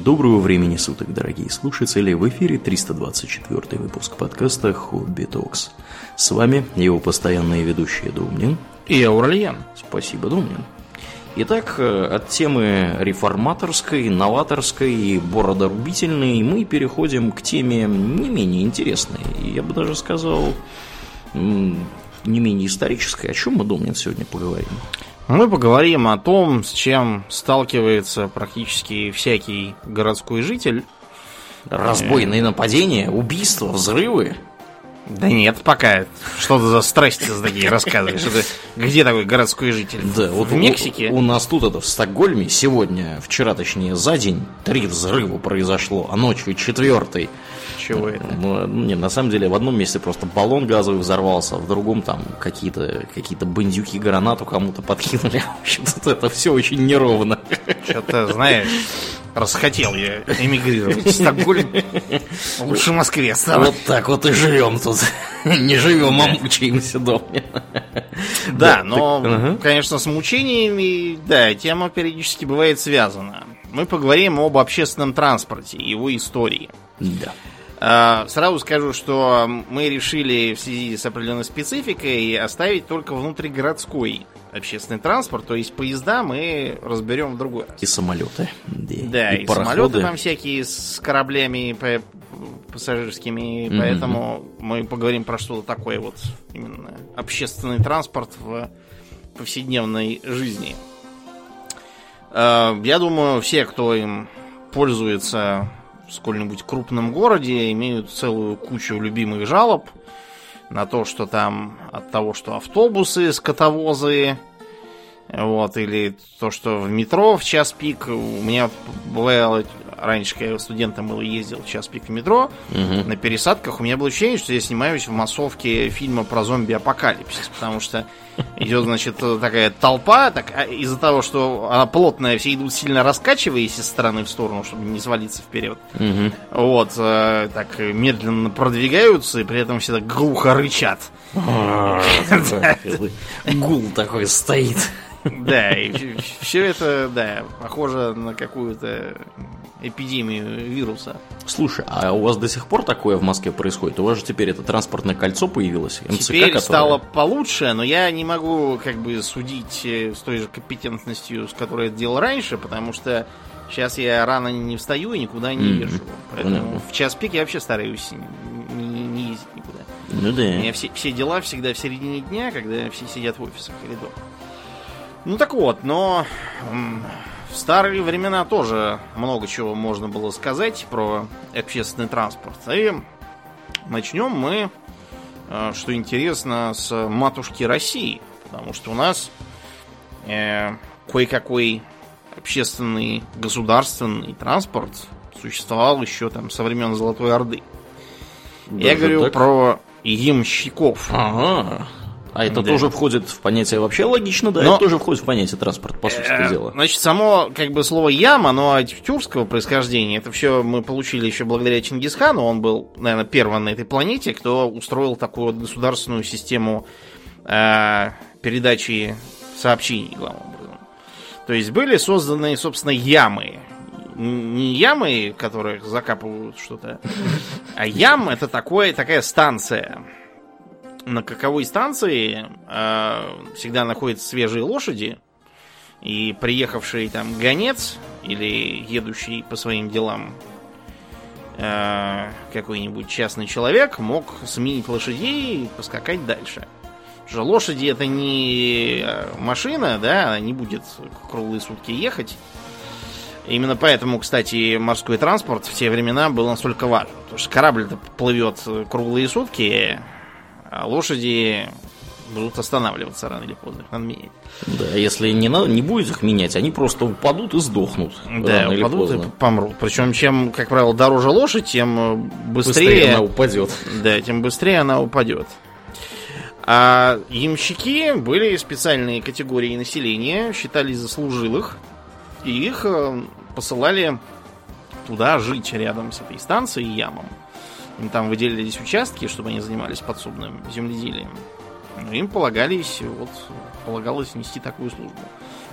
Доброго времени суток, дорогие слушатели! В эфире 324 выпуск подкаста «Хобби Токс». С вами его постоянные ведущие Домнин и Аурлиен. Спасибо, Домнин. Итак, э, от темы реформаторской, новаторской и бородорубительной мы переходим к теме не менее интересной. Я бы даже сказал, не менее исторической. О чем мы, Домнин, сегодня поговорим? Мы поговорим о том, с чем сталкивается практически всякий городской житель. Разбойные нападения, убийства, взрывы. Да нет, пока. Что ты за страсти такие рассказываешь? Это где такой городской житель? Да, вот в Мексике. У, у нас тут это в Стокгольме сегодня, вчера точнее за день, три взрыва произошло, а ночью четвертый. Чего это? Ну, не, на самом деле в одном месте просто баллон газовый взорвался, а в другом там какие-то какие бандюки гранату кому-то подкинули. В общем, тут это все очень неровно. Что-то, знаешь, расхотел я эмигрировать в Стокгольм. Лучше в Москве стало. Вот так вот и живем тут. Не живем, а мучаемся дома. Да, но, конечно, с мучениями, да, тема периодически бывает связана. Мы поговорим об общественном транспорте и его истории. Да. А, сразу скажу, что мы решили в связи с определенной спецификой оставить только внутригородской общественный транспорт, то есть поезда мы разберем в другой раз. И самолеты. Да, и, и самолеты там всякие с кораблями пассажирскими, mm-hmm. поэтому мы поговорим про что-то такое вот именно общественный транспорт в повседневной жизни. А, я думаю, все, кто им пользуется сколь-нибудь крупном городе, имеют целую кучу любимых жалоб на то, что там от того, что автобусы, скотовозы, вот, или то, что в метро в час пик. У меня бывало раньше, когда я студентом был, ездил в час пик в метро, угу. на пересадках у меня было ощущение, что я снимаюсь в массовке фильма про зомби-апокалипсис, потому что идет, значит, такая толпа, так, а из-за того, что она плотная, все идут сильно раскачиваясь из стороны в сторону, чтобы не свалиться вперед. Угу. Вот, э, так медленно продвигаются, и при этом все так глухо рычат. Гул такой стоит. Да, и все это, да, похоже на какую-то эпидемию вируса. Слушай, а у вас до сих пор такое в Москве происходит? У вас же теперь это транспортное кольцо появилось, МЦК, Теперь которое... стало получше, но я не могу как бы судить э, с той же компетентностью, с которой это делал раньше, потому что сейчас я рано не встаю и никуда не езжу. Mm-hmm. Поэтому mm-hmm. в час пик я вообще стараюсь не, не ездить никуда. Ну да. У меня все, все дела всегда в середине дня, когда все сидят в офисах или дома. Ну так вот, но в старые времена тоже много чего можно было сказать про общественный транспорт. И начнем мы, э, что интересно, с матушки России. Потому что у нас э, кое-какой общественный государственный транспорт существовал еще там со времен Золотой Орды. Даже Я говорю так? про ямщиков. Ага. А это да. тоже входит в понятие вообще логично, да? Но, это тоже входит в понятие транспорт, по сути э, дела. Значит, само как бы слово яма, оно от тюркского происхождения. Это все мы получили еще благодаря Чингисхану. Он был, наверное, первым на этой планете, кто устроил такую государственную систему э, передачи сообщений, главным образом. То есть были созданы, собственно, ямы. Не ямы, которых закапывают что-то, а ям это такое, такая станция на каковой станции э, всегда находятся свежие лошади, и приехавший там гонец или едущий по своим делам э, какой-нибудь частный человек мог сменить лошадей и поскакать дальше. Что лошади это не э, машина, да, она не будет круглые сутки ехать. Именно поэтому, кстати, морской транспорт в те времена был настолько важен. Потому что корабль плывет круглые сутки, а лошади будут останавливаться рано или поздно, их надо менять. Да, если не, надо, не будет их менять, они просто упадут и сдохнут. Да, упадут и помрут. Причем, чем, как правило, дороже лошадь, тем э, быстрее, быстрее она упадет. Да, тем быстрее она упадет. А ямщики были специальные категории населения, считались заслужилых, и их э, посылали туда жить рядом с этой станцией ямом. Им там выделились участки, чтобы они занимались подсобным земледелием. Но им полагались, вот, полагалось нести такую службу.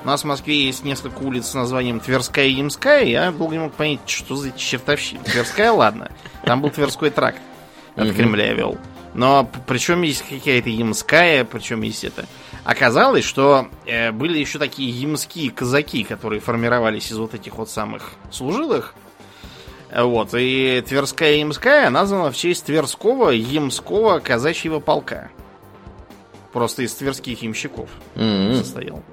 У нас в Москве есть несколько улиц с названием Тверская и Ямская. Я долго не мог понять, что за чертовщина. Тверская, ладно. Там был Тверской тракт от Кремля вел. Но причем есть какая-то Ямская, причем есть это. Оказалось, что э, были еще такие ямские казаки, которые формировались из вот этих вот самых служилых. Вот, и Тверская Ямская названа в честь Тверского Ямского казачьего полка. Просто из тверских ямщиков М-м. состоял.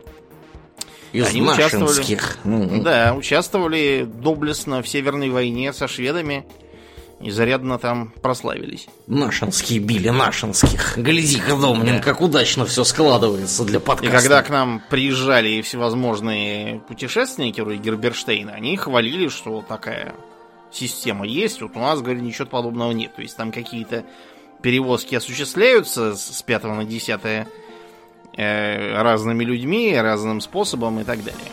Из Они участвовали. нашинских. М-м. Да, участвовали доблестно в Северной войне со шведами. И зарядно там прославились. Нашинские били нашинских. Гляди-ка, Домнин, как удачно все складывается для И подкаста. когда к нам приезжали всевозможные путешественники, вроде Герберштейна, они хвалили, что такая система есть. Вот у нас, говорят, ничего подобного нет. То есть там какие-то перевозки осуществляются с 5 на 10 э, разными людьми, разным способом и так далее.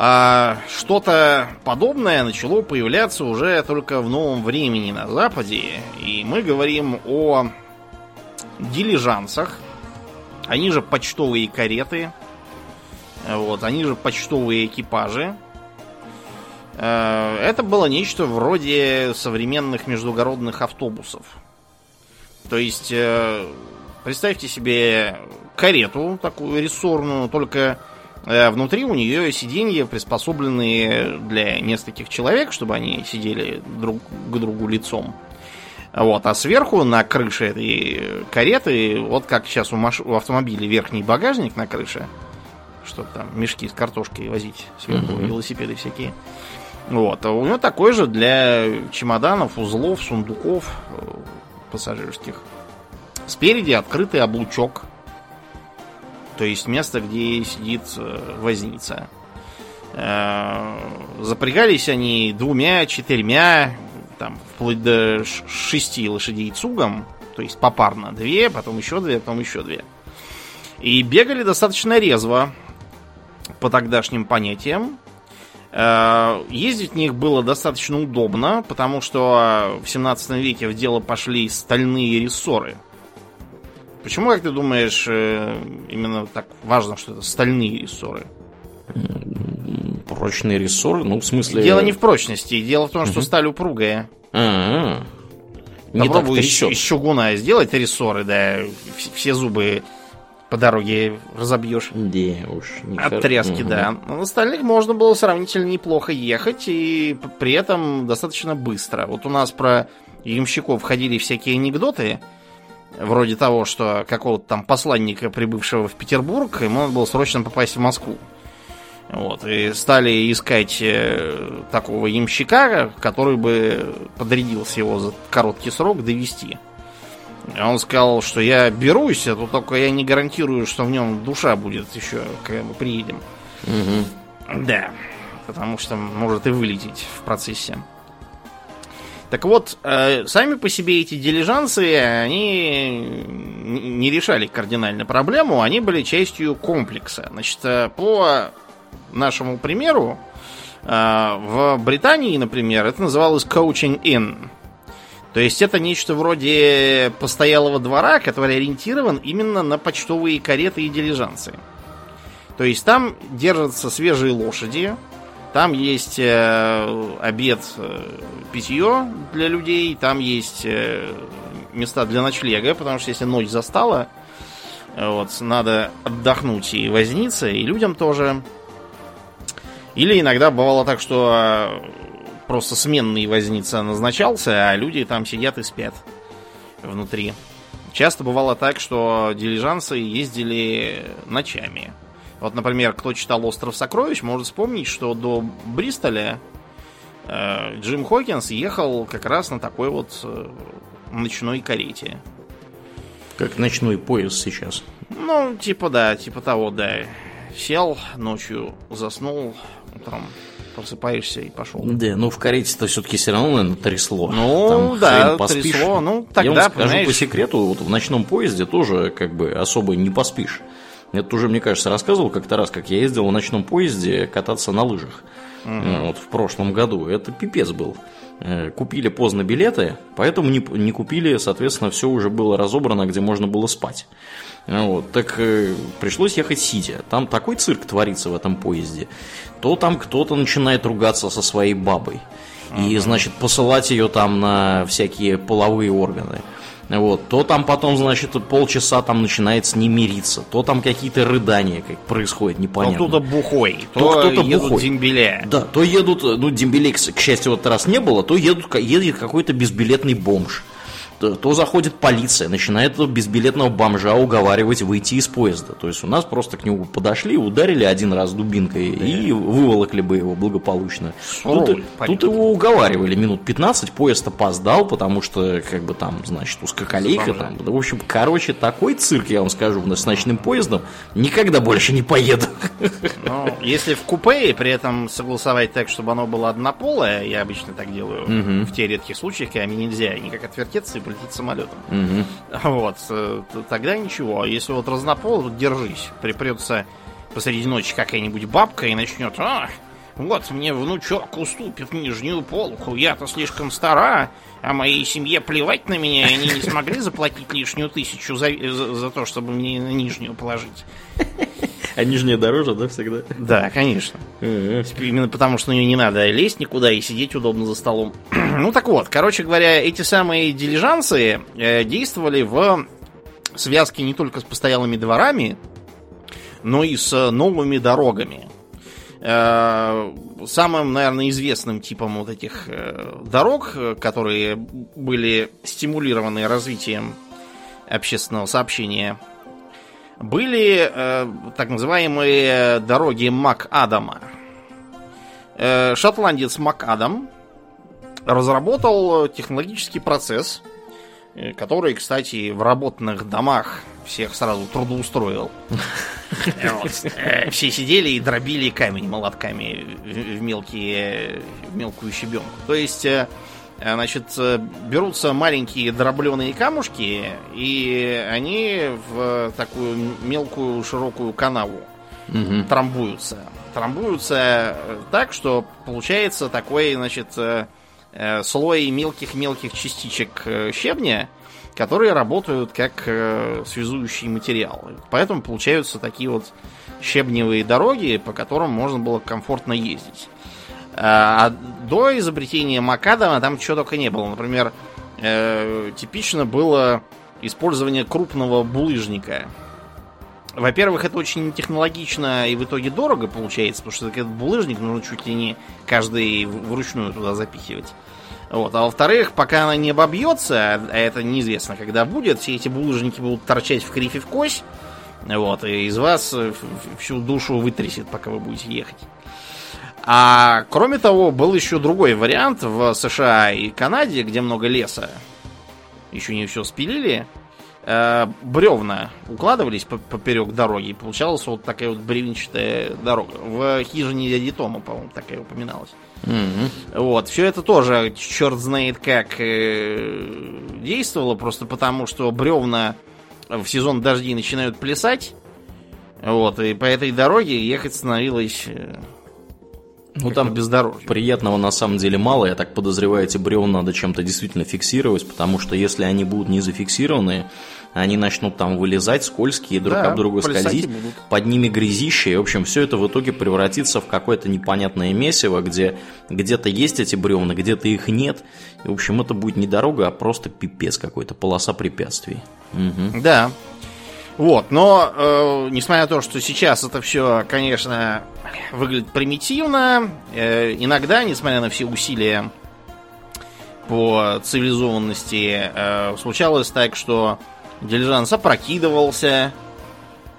А что-то подобное начало появляться уже только в новом времени на Западе. И мы говорим о дилижансах, они же почтовые кареты. Вот, они же почтовые экипажи. Э, Это было нечто вроде современных междугородных автобусов. То есть, э, представьте себе карету такую рессорную, только э, внутри у нее сиденья приспособленные для нескольких человек, чтобы они сидели друг к другу лицом. Вот, а сверху на крыше этой кареты, вот как сейчас у, маш... у автомобиля верхний багажник на крыше, чтобы там мешки с картошкой возить сверху, Мгм. велосипеды всякие. Вот, а у него такой же для чемоданов, узлов, сундуков э, пассажирских. Спереди открытый облучок. То есть место, где сидит э, возница. Э, Запрягались они двумя, четырьмя, там, вплоть до шести лошадей цугом. То есть попарно. Две, потом еще две, потом еще две. И бегали достаточно резво по тогдашним понятиям. Э, Ездить в них было достаточно удобно, потому что в 17 веке в дело пошли стальные рессоры. Почему, как ты думаешь, э, именно так важно, что это стальные рессоры? Прочный рессор, ну, в смысле... Дело не в прочности, дело в том, что сталь упругая. А-а. Не Попробуй из, из чугуна сделать рессоры, да, все зубы по дороге разобьешь. Не, уж не От тряски, Мгм. да. На остальных можно было сравнительно неплохо ехать и при этом достаточно быстро. Вот у нас про ямщиков ходили всякие анекдоты, вроде того, что какого-то там посланника, прибывшего в Петербург, ему надо было срочно попасть в Москву. Вот, и стали искать э, такого ямщика, который бы подрядился его за короткий срок довести. И он сказал, что я берусь, а то только я не гарантирую, что в нем душа будет еще, когда мы приедем. Мгм. Да, потому что может и вылететь в процессе. Так вот, э, сами по себе эти дилижансы, они не решали кардинально проблему, они были частью комплекса. Значит, э, по нашему примеру, э, в Британии, например, это называлось coaching in. То есть это нечто вроде постоялого двора, который ориентирован именно на почтовые кареты и дилижансы. То есть там держатся свежие лошади, там есть э, обед, э, питье для людей, там есть э, места для ночлега, потому что если ночь застала, вот, надо отдохнуть и возниться, и людям тоже. Или иногда бывало так, что э, просто сменный возница назначался, а люди там сидят и спят внутри. Часто бывало так, что дилижансы ездили ночами. Вот, например, кто читал «Остров сокровищ», может вспомнить, что до Бристоля э, Джим Хокинс ехал как раз на такой вот э, ночной карете. Как ночной поезд сейчас. Ну, типа да, типа того, да. Сел ночью, заснул, утром просыпаешься и пошел. Да, ну в карете-то все-таки все равно, наверное, трясло. Ну, Там да, поспишь. трясло. Ну, Я тогда, вам скажу понимаешь- по секрету, вот в ночном поезде тоже как бы особо не поспишь. Это уже, мне кажется, рассказывал как-то раз, как я ездил в ночном поезде кататься на лыжах. Э, Вот в прошлом году. Это пипец был. Э, купили поздно билеты, поэтому не, не купили, соответственно, все уже было разобрано, где можно было спать. Вот, так э, пришлось ехать сидя. Там такой цирк творится в этом поезде. То там кто-то начинает ругаться со своей бабой. И, значит, посылать ее там на всякие половые органы. Вот, то там потом, значит, полчаса там начинает с ним мириться, то там какие-то рыдания как происходит, непонятно. То кто-то бухой, то, То кто-то едут бухой. дембеля. Да, то едут, ну, дембелей, к к счастью, в этот раз не было, то едут, едет какой-то безбилетный бомж. То, заходит полиция, начинает безбилетного бомжа уговаривать выйти из поезда. То есть у нас просто к нему подошли, ударили один раз дубинкой и выволокли бы его благополучно. Тут, Суровый тут его уговаривали минут 15, поезд опоздал, потому что, как бы там, значит, узкоколейка там. В общем, короче, такой цирк, я вам скажу, с ночным поездом никогда больше не поеду. Ну, если в купе и при этом согласовать так, чтобы оно было однополое, я обычно так делаю в те редких случаях, когда мне нельзя никак отвертеться и полететь самолетом. Мгм. Вот, э, тогда ничего. А Если вот разнопол, то держись. Припрется посреди ночи какая-нибудь бабка и начнет. А, вот мне внучок уступит нижнюю полку. Я-то слишком стара, а моей семье плевать на меня, и они не смогли заплатить лишнюю тысячу за, за- за то, чтобы мне на нижнюю положить. А нижняя дороже, да, всегда? Да, конечно. Мгм. Именно потому, что на нее не надо лезть никуда и сидеть удобно за столом. ну так вот, короче говоря, эти самые дилижансы э, действовали в связке не только с постоялыми дворами, но и с э, новыми дорогами. Э, Самым, наверное, известным типом вот этих э, дорог, э, которые были стимулированы развитием общественного сообщения, были э, так называемые дороги МакАдама. Э, шотландец МакАдам разработал технологический процесс, э, который, кстати, в работных домах всех сразу трудоустроил. Все сидели и дробили камень молотками в мелкие, в мелкую щебенку. То есть, э, значит, э, берутся маленькие дробленые камушки, и они в такую мелкую широкую канаву Мгм. трамбуются. Трамбуются э, так, что получается такой, значит, э, э, слой мелких-мелких частичек э, щебня, которые работают как э, связующий материал. Поэтому получаются такие вот щебневые дороги, по которым можно было комфортно ездить. А до изобретения Макадама там чего только не было. Например, э, типично было использование крупного булыжника. Во-первых, это очень технологично и в итоге дорого получается, потому что этот булыжник нужно чуть ли не каждый вручную туда запихивать. Вот. А во-вторых, пока она не обобьется, а это неизвестно, когда будет, все эти булыжники будут торчать в крифе в кость, вот, и из вас всю душу вытрясет, пока вы будете ехать. А кроме того, был еще другой вариант в США и Канаде, где много леса. Еще не все спилили. Э, бревна укладывались по- поперек дороги, и получалась вот такая вот бревенчатая дорога. В хижине дяди Тома, по-моему, такая упоминалась. Мгм. Вот, все это тоже черт знает как э, действовало, просто потому что бревна в сезон дождей начинают плясать. Вот, и по этой дороге ехать становилось э, Ну там бездорожье. Приятного на самом деле мало, я так подозреваю, эти бревна надо чем-то действительно фиксировать, потому что если они будут не зафиксированы, они начнут там вылезать, скользкие, друг Да, об друга скользить, будут. под ними грязище, и, в общем, все это в итоге превратится в какое-то непонятное месиво, где где-то есть эти бревна, где-то их нет, и, в общем, это будет не дорога, а просто пипец какой-то, полоса препятствий. Мгм. Да. Вот, но э, несмотря на то, что сейчас это все, конечно, выглядит примитивно, э, иногда, несмотря на все усилия по цивилизованности, э, случалось так, что дилижанс опрокидывался,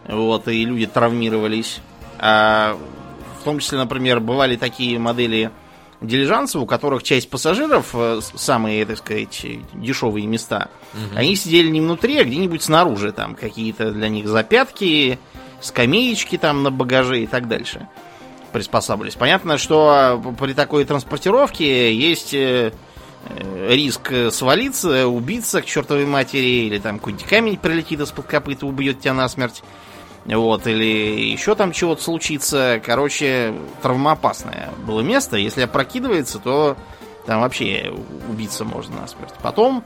вот, и люди травмировались. А в том числе, например, бывали такие модели дилижансов, у которых часть пассажиров, э, самые, так сказать, дешевые места, они сидели не внутри, а где-нибудь снаружи, там какие-то для них запятки, скамеечки там на багаже и так дальше приспосабливались. Понятно, что э, при такой транспортировке есть э, риск свалиться, убиться к чертовой матери, или там какой-нибудь камень прилетит из-под копыта, убьет тебя насмерть. Вот, или еще там чего-то случится. Короче, травмоопасное было место. Если опрокидывается, то Там вообще убиться можно насмерть. Потом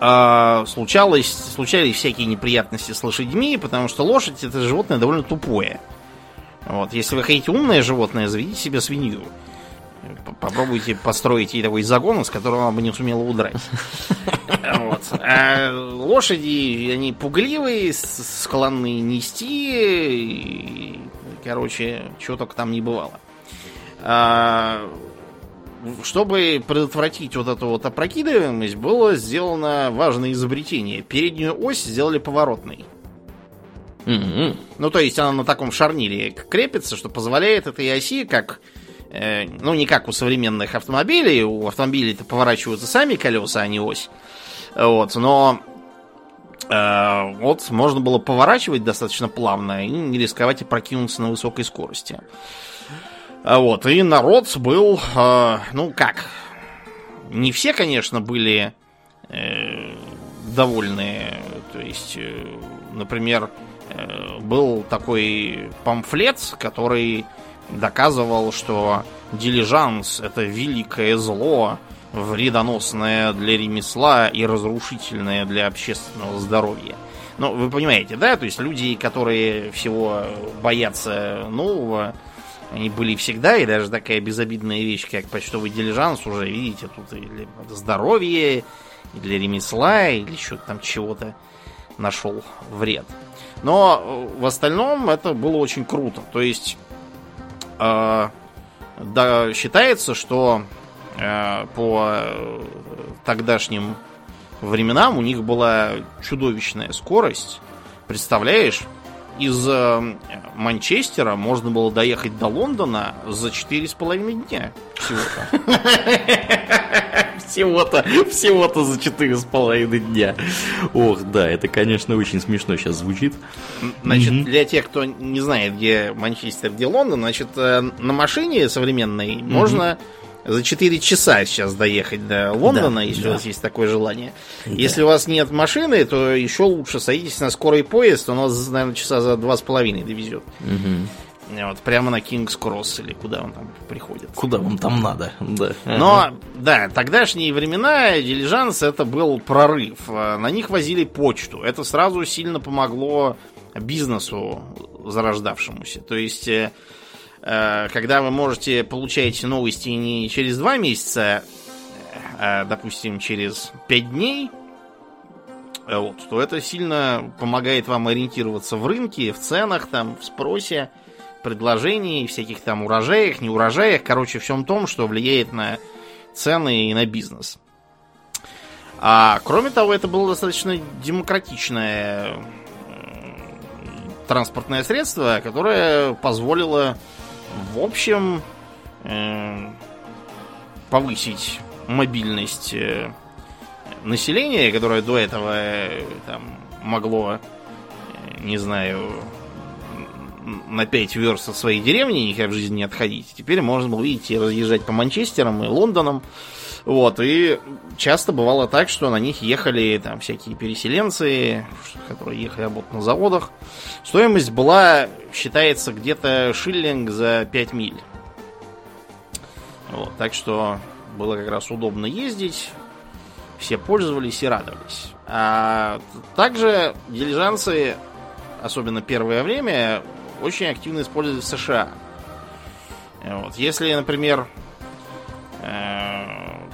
э, случалось, случались всякие неприятности с лошадьми, потому что лошадь это животное довольно тупое. Вот, если вы хотите умное животное, заведите себе свинью. Попробуйте построить ей такой загон, с которого она бы не сумела удрать. Вот. А лошади, они пугливые, склонны нести. И, короче, чего только там не бывало. А, чтобы предотвратить вот эту вот опрокидываемость, было сделано важное изобретение. Переднюю ось сделали поворотной. Mm-hmm. Ну, то есть она на таком шарнире крепится, что позволяет этой оси, как э, ну, не как у современных автомобилей. У автомобилей-то поворачиваются сами колеса, а не ось. Вот, но э, вот можно было поворачивать достаточно плавно и не рисковать и прокинуться на высокой скорости. А вот, и народ был, э, ну как, не все, конечно, были э, довольны. То есть, э, например, э, был такой памфлет, который доказывал, что дилижанс это великое зло, вредоносное для ремесла и разрушительное для общественного здоровья. Ну, вы понимаете, да? То есть люди, которые всего боятся нового, они были всегда, и даже такая безобидная вещь, как почтовый дилижанс, уже, видите, тут и для здоровья, и для ремесла, или еще там чего-то нашел вред. Но в остальном это было очень круто. То есть э, да, считается, что э, по тогдашним временам у них была чудовищная скорость. Представляешь, из э, Манчестера можно было доехать до Лондона за четыре с половиной дня всего-то. Всего-то, всего-то за четыре с половиной дня. Ох, да, это, конечно, очень смешно сейчас звучит. Значит, для тех, кто не знает, где Манчестер, где Лондон, значит, э, на машине современной можно за 4 часа сейчас доехать до Лондона, да, если да. у вас есть такое желание. Да. Если у вас нет машины, то еще лучше садитесь на скорый поезд, он вас, наверное, часа за два с половиной довезет. Угу. Вот, прямо на Кингс Кросс или куда он там приходит. Куда вам там надо, да. Но, ага. да, тогдашние времена дилижанс это был прорыв. На них возили почту. Это сразу сильно помогло бизнесу зарождавшемуся. То есть э, Э, когда вы можете получать новости не через два месяца, а, допустим, через пять дней, э, вот, то это сильно помогает вам ориентироваться в рынке, в ценах, там, в спросе, предложении, всяких там урожаях, не урожаях, короче, всем том, что влияет на цены и на бизнес. А кроме того, это было достаточно демократичное транспортное средство, которое позволило в общем, э, повысить мобильность э, населения, которое до этого э, там, могло, э, не знаю, на 5 верст от своей деревни никогда в жизни не отходить. Теперь можно было, видите, разъезжать по Манчестерам и Лондонам. Вот, и часто бывало так, что на них ехали там всякие переселенцы, которые ехали работать на заводах. Стоимость была, считается, где-то шиллинг за 5 миль. Вот, так что было как раз удобно ездить. Все пользовались и радовались. А также дилижансы, особенно первое время, очень активно использовались в США. Вот. Если, например, э,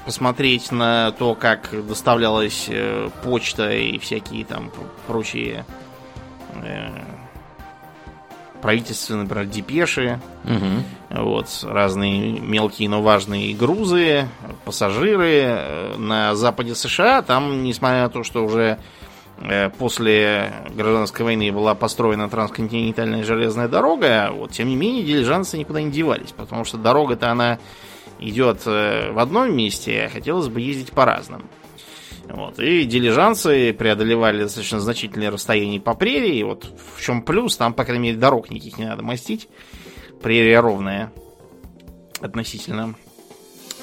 посмотреть на то, как доставлялась э, почта и всякие там прочие э, правительственные, например, депеши, угу. вот, разные мелкие, но важные грузы, пассажиры на западе США, там, несмотря на то, что уже после гражданской войны была построена трансконтинентальная железная дорога, вот, тем не менее, дилижансы никуда не девались, потому что дорога-то она идет э, в одном месте, а хотелось бы ездить по разным. Вот. И дилижансы преодолевали достаточно значительные расстояния по прерии. Вот в чем плюс, там, по крайней мере, дорог никаких не надо мастить. Прерия ровная относительно.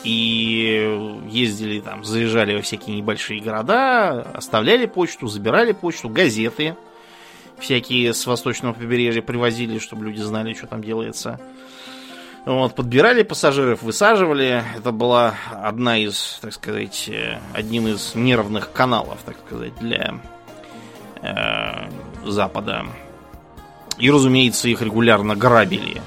И ездили там, заезжали во всякие небольшие города, оставляли почту, забирали почту, газеты всякие с восточного побережья привозили, чтобы люди знали, что там делается. Вот, подбирали пассажиров, высаживали. Это была одна из, так сказать, э, одним из нервных каналов, так сказать, для э, Запада. И, разумеется, их регулярно грабили.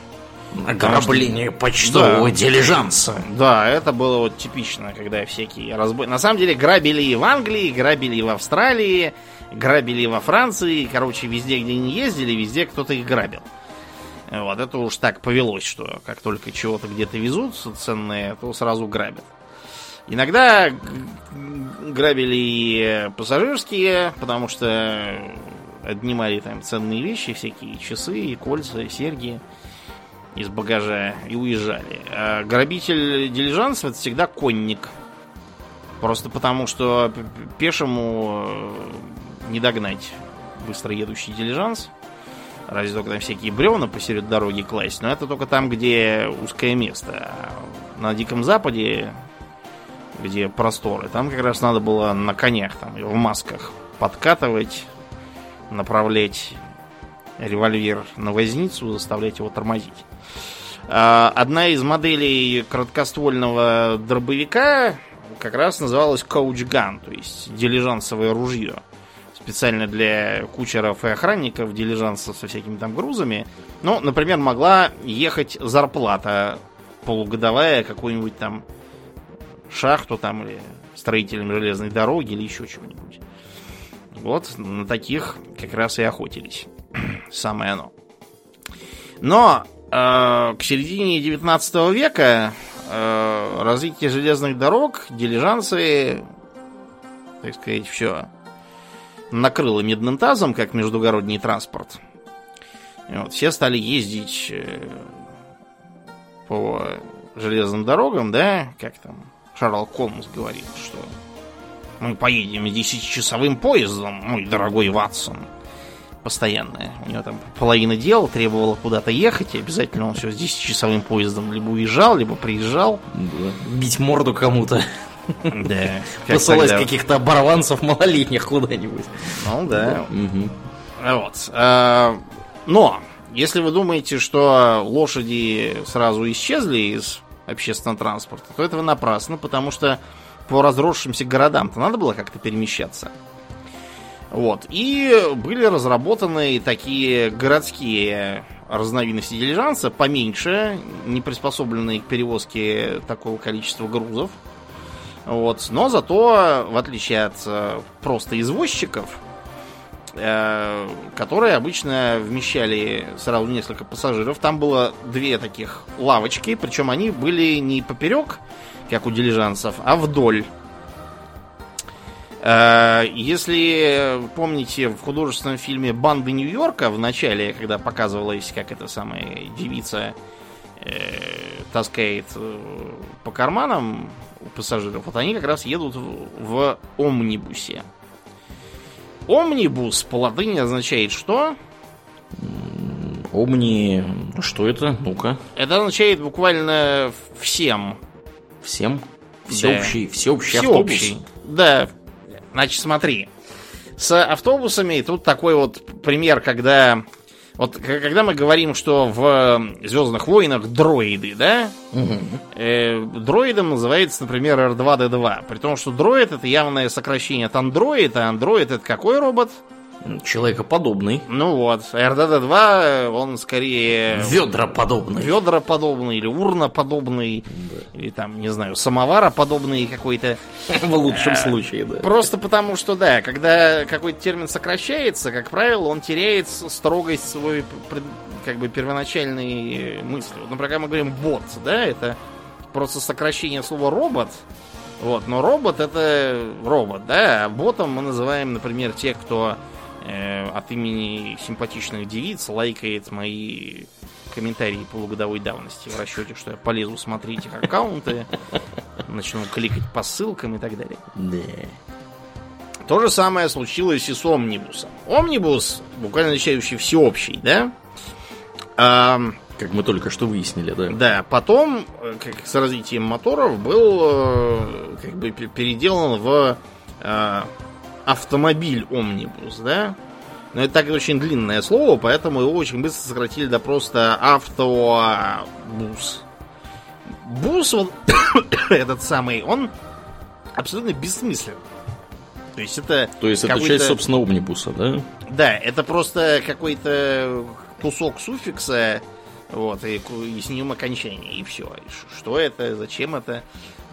Ограбление почтового Да. дилижанса. Да, это было вот типично, когда всякие разбой... На самом деле грабили и в Англии, грабили и в Австралии, грабили и во Франции. Короче, везде, где не ездили, везде кто-то их грабил. Вот, это уж так повелось, что как только чего-то где-то везут ценное, то сразу грабят. Иногда грабили и пассажирские, потому что отнимали там ценные вещи, всякие часы, кольца, серьги из багажа и уезжали. А грабитель дилижансов это всегда конник. Просто потому, что пешему э, не догнать быстро едущий дилижанс. Разве только там всякие бревна посеред дороги класть. Но это только там, где узкое место. А на Диком Западе, где просторы, там как раз надо было на конях, там, в масках подкатывать, направлять револьвер на возницу, заставлять его тормозить. А, Одна из моделей краткоствольного дробовика как раз называлась Gun, то есть дилижансовое ружье. Специально для кучеров и охранников дилижансов со всякими там грузами. Ну, например, могла ехать зарплата полугодовая какой-нибудь там шахту там или строителям железной дороги или еще чего-нибудь. Вот на таких как раз и охотились. Самое оно. Но э, к середине 19 века э, развитие железных дорог, дилижансы, так сказать, все накрыло медным тазом, как междугородний транспорт. И вот, все стали ездить э, по железным дорогам, да, как там Шарль Холмс говорит, что мы поедем 10-часовым поездом, мой дорогой Ватсон. Постоянно. У него там половина дел требовала куда-то ехать, и обязательно он все с 10-часовым поездом либо уезжал, либо приезжал. Да. Бить морду кому-то. Да. Посылать каких-то оборванцев малолетних куда-нибудь. Ну да. Мгм. Вот. А, Но, если вы думаете, что лошади сразу исчезли из общественного транспорта, то это вы напрасно, потому что по разросшимся городам-то надо было как-то перемещаться. Вот. И были разработаны такие городские разновидности дилижанса, поменьше, не приспособленные к перевозке такого количества грузов. Вот. Но зато, в отличие от э, просто извозчиков, э, которые обычно вмещали сразу несколько пассажиров. Там было две таких лавочки, причем они были не поперек, как у дилижансов, а вдоль. Э, Если помните в художественном фильме «Банды Нью-Йорка» в начале, когда показывалась, как эта самая девица э, таскает э, по карманам у пассажиров, вот они как раз едут в, в омнибусе. Омнибус по латыни означает что? Омни... Что это? Ну-ка. Это означает буквально всем. Всем? Всеобщий, всеобщий, Всеобщий. автобус. Да. Значит, смотри. С автобусами тут такой вот пример, когда... Вот когда мы говорим, что в Звездных войнах дроиды, да? Мгм. Э, дроидом называется, например, R2D2. При том, что дроид это явное сокращение от андроид, а андроид это какой робот? Человекоподобный. Ну вот, R2D2, он скорее Ведроподобный. ведроподобный или урноподобный, или там, не знаю, самовароподобный какой-то. В лучшем случае, да. Просто потому, что, да, когда какой-то термин сокращается, как правило, он теряет строгость свой как бы первоначальной мысли. Вот, например, когда мы говорим бот, да, это просто сокращение слова робот. Вот, но робот это робот, да, а ботом мы называем, например, тех, кто э, от имени симпатичных девиц лайкает мои комментарии полугодовой давности в расчете, что я полезу смотреть их аккаунты, начну кликать по ссылкам и так далее. Да. То же самое случилось и с Омнибусом. Омнибус, буквально означающий всеобщий, да? Ам, Как мы только что выяснили, да. да, потом, э, как с развитием моторов, был э, как бы пе- переделан в автомобиль Омнибус, да? Но это так очень длинное слово, поэтому его очень быстро сократили до просто автобус. бус, вот этот самый, он абсолютно бессмыслен. То есть это... То есть это часть, собственно, омнибуса, да? Да, это просто какой-то кусок суффикса, вот, и, и с ним окончание, и все. Что это, зачем это?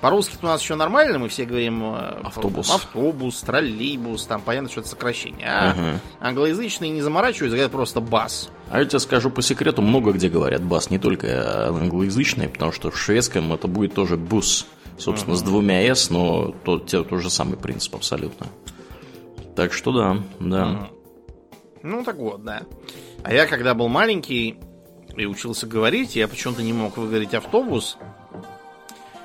По-русски у нас еще нормально, мы все говорим э, автобус, автобус троллейбус, там понятно, что это сокращение. А угу. англоязычные не заморачиваются, говорят просто бас. А я тебе скажу по секрету, много где говорят бас, не только англоязычные, потому что в шведском это будет тоже бус, собственно, угу. с двумя с, но тот, тот же самый принцип абсолютно. Так что да, да. Угу. Ну так вот, да. А я когда был маленький и учился говорить, я почему-то не мог выговорить автобус.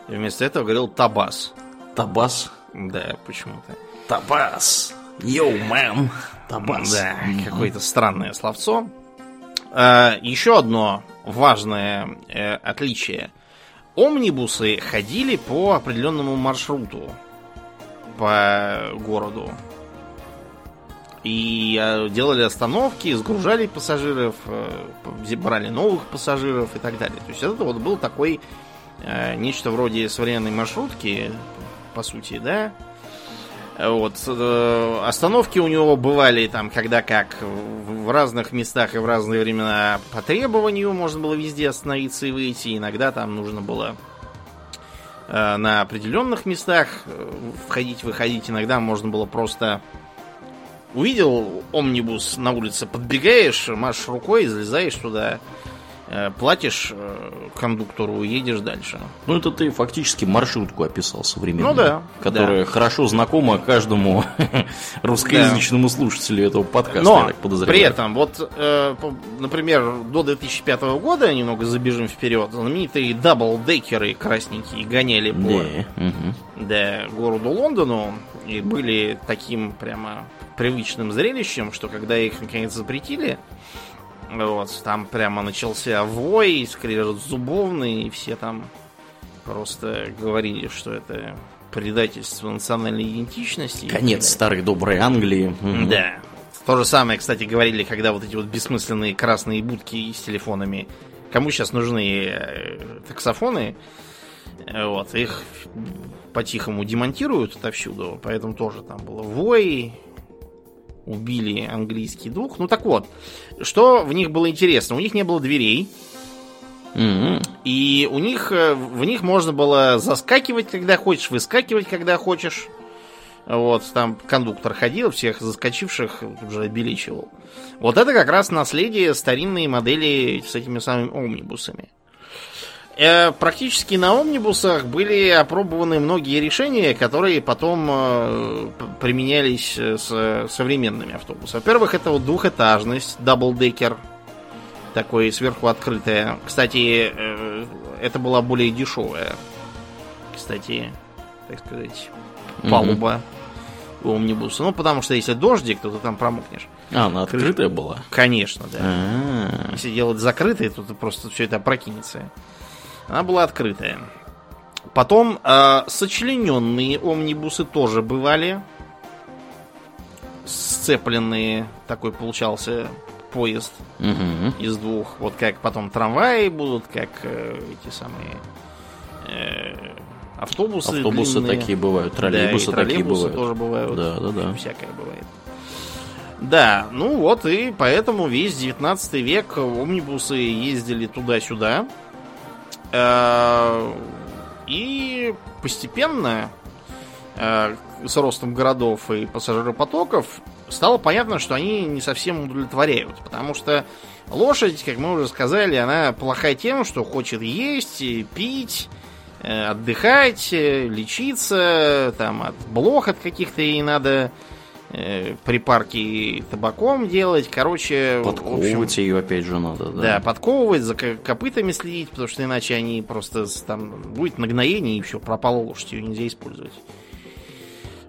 И вместо этого говорил Табас. Табас? Да, почему-то. Табас! Йоу, мэм! Табас. Да, какое-то странное словцо. А, еще одно важное э, отличие. Омнибусы ходили по определенному маршруту по городу. И э, делали остановки, сгружали пассажиров, э, брали новых пассажиров и так далее. То есть это вот был такой нечто вроде современной маршрутки, по сути, да. Вот. Э, остановки у него бывали там, когда как, в разных местах и в разные времена по требованию можно было везде остановиться и выйти. Иногда там нужно было э, на определенных местах входить-выходить. Иногда можно было просто увидел омнибус на улице, подбегаешь, машешь рукой, залезаешь туда, Э, платишь э, кондуктору едешь дальше. Ну, это ты фактически маршрутку описал современную. Ну да. Которая да. хорошо знакома каждому русскоязычному да. слушателю этого подкаста, Но я так подозреваю. при этом, вот, э, например, до 2005 года, немного забежим вперед, знаменитые даблдекеры красненькие гоняли по да. Угу. Да, городу Лондону и были таким прямо привычным зрелищем, что когда их наконец запретили, вот, там прямо начался вой, скрежет зубовный, и все там просто говорили, что это предательство национальной идентичности. Конец старой доброй Англии. Да. То же самое, кстати, говорили, когда вот эти вот бессмысленные красные будки с телефонами. Кому сейчас нужны э, таксофоны? Вот, их по-тихому демонтируют отовсюду, поэтому тоже там было вой, убили английский дух. Ну так вот, что в них было интересно? У них не было дверей. Mm-hmm. И у них э, в них можно было заскакивать, когда хочешь, выскакивать, когда хочешь. Вот, там кондуктор ходил, всех заскочивших уже обеличивал. Вот это как раз наследие старинной модели с этими самыми омнибусами. Э, практически на омнибусах были опробованы многие решения, которые потом э, применялись с современными автобусами. Во-первых, это вот двухэтажность, даблдекер, такой сверху открытая. Кстати, э, это была более дешевая, кстати, так сказать, палуба mm-hmm. у омнибуса. Ну, потому что если дождик, то ты там промокнешь. А, она открытая была? Конечно, да. А-а-а. Если делать закрытой, то просто все это опрокинется. Она была открытая. Потом э, сочлененные омнибусы тоже бывали. Сцепленные. Такой получался поезд угу. из двух. Вот как потом трамваи будут, как э, эти самые э, автобусы. Автобусы длинные. такие бывают, троллейбусы, да, такие бывают. тоже бывают. Да, да, да. Всякое бывает. Да, ну вот и поэтому весь 19 век омнибусы ездили туда-сюда. Э, и постепенно э, с ростом городов и пассажиропотоков стало понятно, что они не совсем удовлетворяют. Потому что лошадь, как мы уже сказали, она плохая тем, что хочет есть, пить, э, отдыхать, лечиться, там от блох от каких-то ей надо э, припарки табаком делать. Короче, подковывать общем, ее опять же надо. Да, да подковывать, за копытами следить, потому что иначе они просто там будет нагноение и все, пропала лошадь, ее нельзя использовать.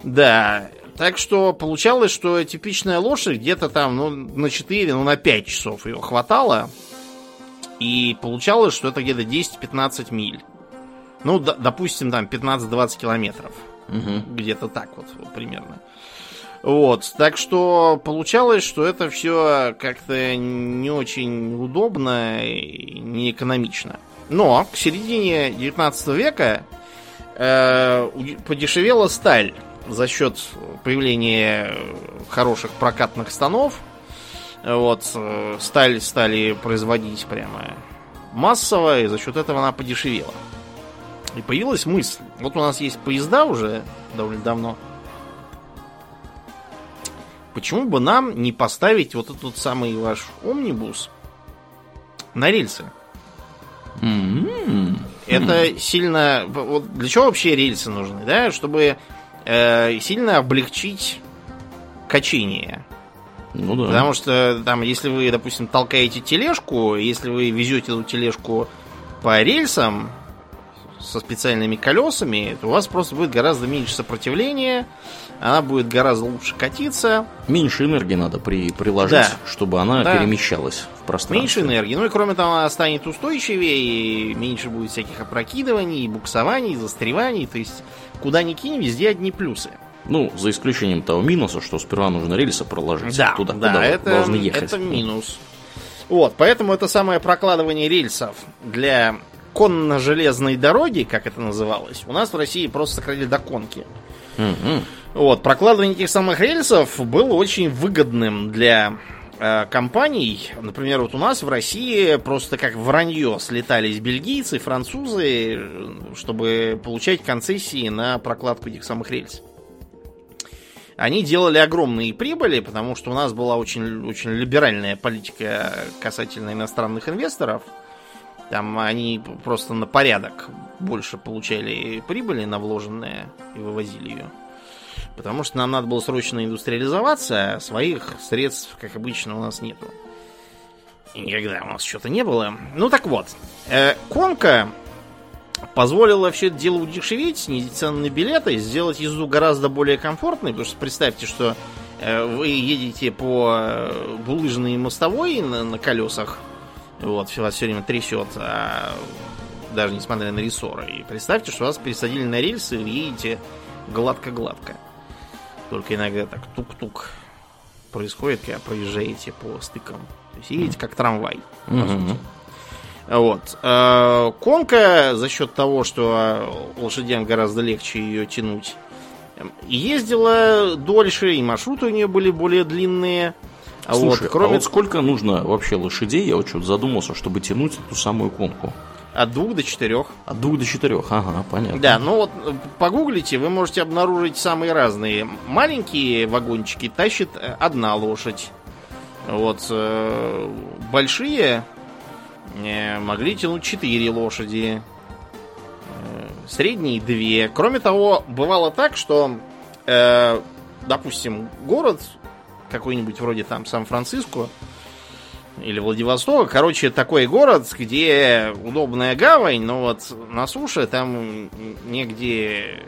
Да, так что получалось, что типичная лошадь где-то там ну, на 4, ну на 5 часов ее хватало. И получалось, что это где-то 10-15 миль. Ну, допустим, там 15-20 километров. Угу. Где-то так вот примерно. Вот, так что получалось, что это все как-то не очень удобно и не экономично. Но к середине 19 века э, подешевела сталь за счет появления хороших прокатных станов. Вот, э, сталь стали производить прямо массово, и за счет этого она подешевела. И появилась мысль. Вот у нас есть поезда уже довольно давно. Почему бы нам не поставить вот этот самый ваш омнибус на рельсы? М-м. Это сильно... Вот для чего вообще рельсы нужны? Да? Чтобы э, сильно облегчить качение. Ну да. Потому что там, если вы, допустим, толкаете тележку, если вы везете эту тележку по рельсам со специальными колесами, у вас просто будет гораздо меньше сопротивления, она будет гораздо лучше катиться. Меньше энергии надо при, приложить, Да. чтобы она Да. перемещалась в пространстве. Меньше энергии. Ну и кроме того, она станет устойчивее, и меньше будет всяких опрокидываний, буксований, застреваний. То есть, куда ни кинь, везде одни плюсы. Ну, за исключением того минуса, что сперва нужно рельсы проложить Да, туда, да, куда это, должны ехать. это минус. Вот, поэтому это самое прокладывание рельсов для конно-железной дороги, как это называлось, у нас в России просто сократили до конки. Мгм. Вот, прокладывание этих самых рельсов было очень выгодным для э, компаний. Например, вот у нас в России просто как вранье слетались бельгийцы, французы, чтобы получать концессии на прокладку этих самых рельс. Они делали огромные прибыли, потому что у нас была очень, очень либеральная политика касательно иностранных инвесторов. Там они просто на порядок больше получали прибыли на вложенное и вывозили ее. Потому что нам надо было срочно индустриализоваться, а своих средств, как обычно, у нас нету. И никогда у нас что-то не было. Ну так вот, э, Конка позволила все это дело удешевить, снизить цены на билеты, сделать езду гораздо более комфортной, потому что представьте, что э, вы едете по э, булыжной мостовой на, на колесах, вот, вас все время трясет, а даже несмотря на рессоры. И представьте, что вас пересадили на рельсы, и вы едете гладко-гладко. Только иногда так тук-тук происходит, когда проезжаете по стыкам. То есть едете как трамвай. по сути. Вот. Э, Конка за счет того, что э, лошадям гораздо легче ее тянуть, ездила дольше, и маршруты у нее были более длинные. А Слушай, вот, кроме а вот сколько нужно вообще лошадей, я вот что-то задумался, чтобы тянуть эту самую конку? от двух до четырех. От двух до четырех, ага, понятно. Да, ну вот э, погуглите, вы можете обнаружить самые разные. Маленькие вагончики тащит э, одна лошадь. Вот э, большие э, могли тянуть четыре лошади. Э, Средние две. Кроме того, бывало так, что, э, допустим, город какой-нибудь вроде там Сан-Франциско или Владивосток, короче, такой город, где удобная гавань, но вот на суше там негде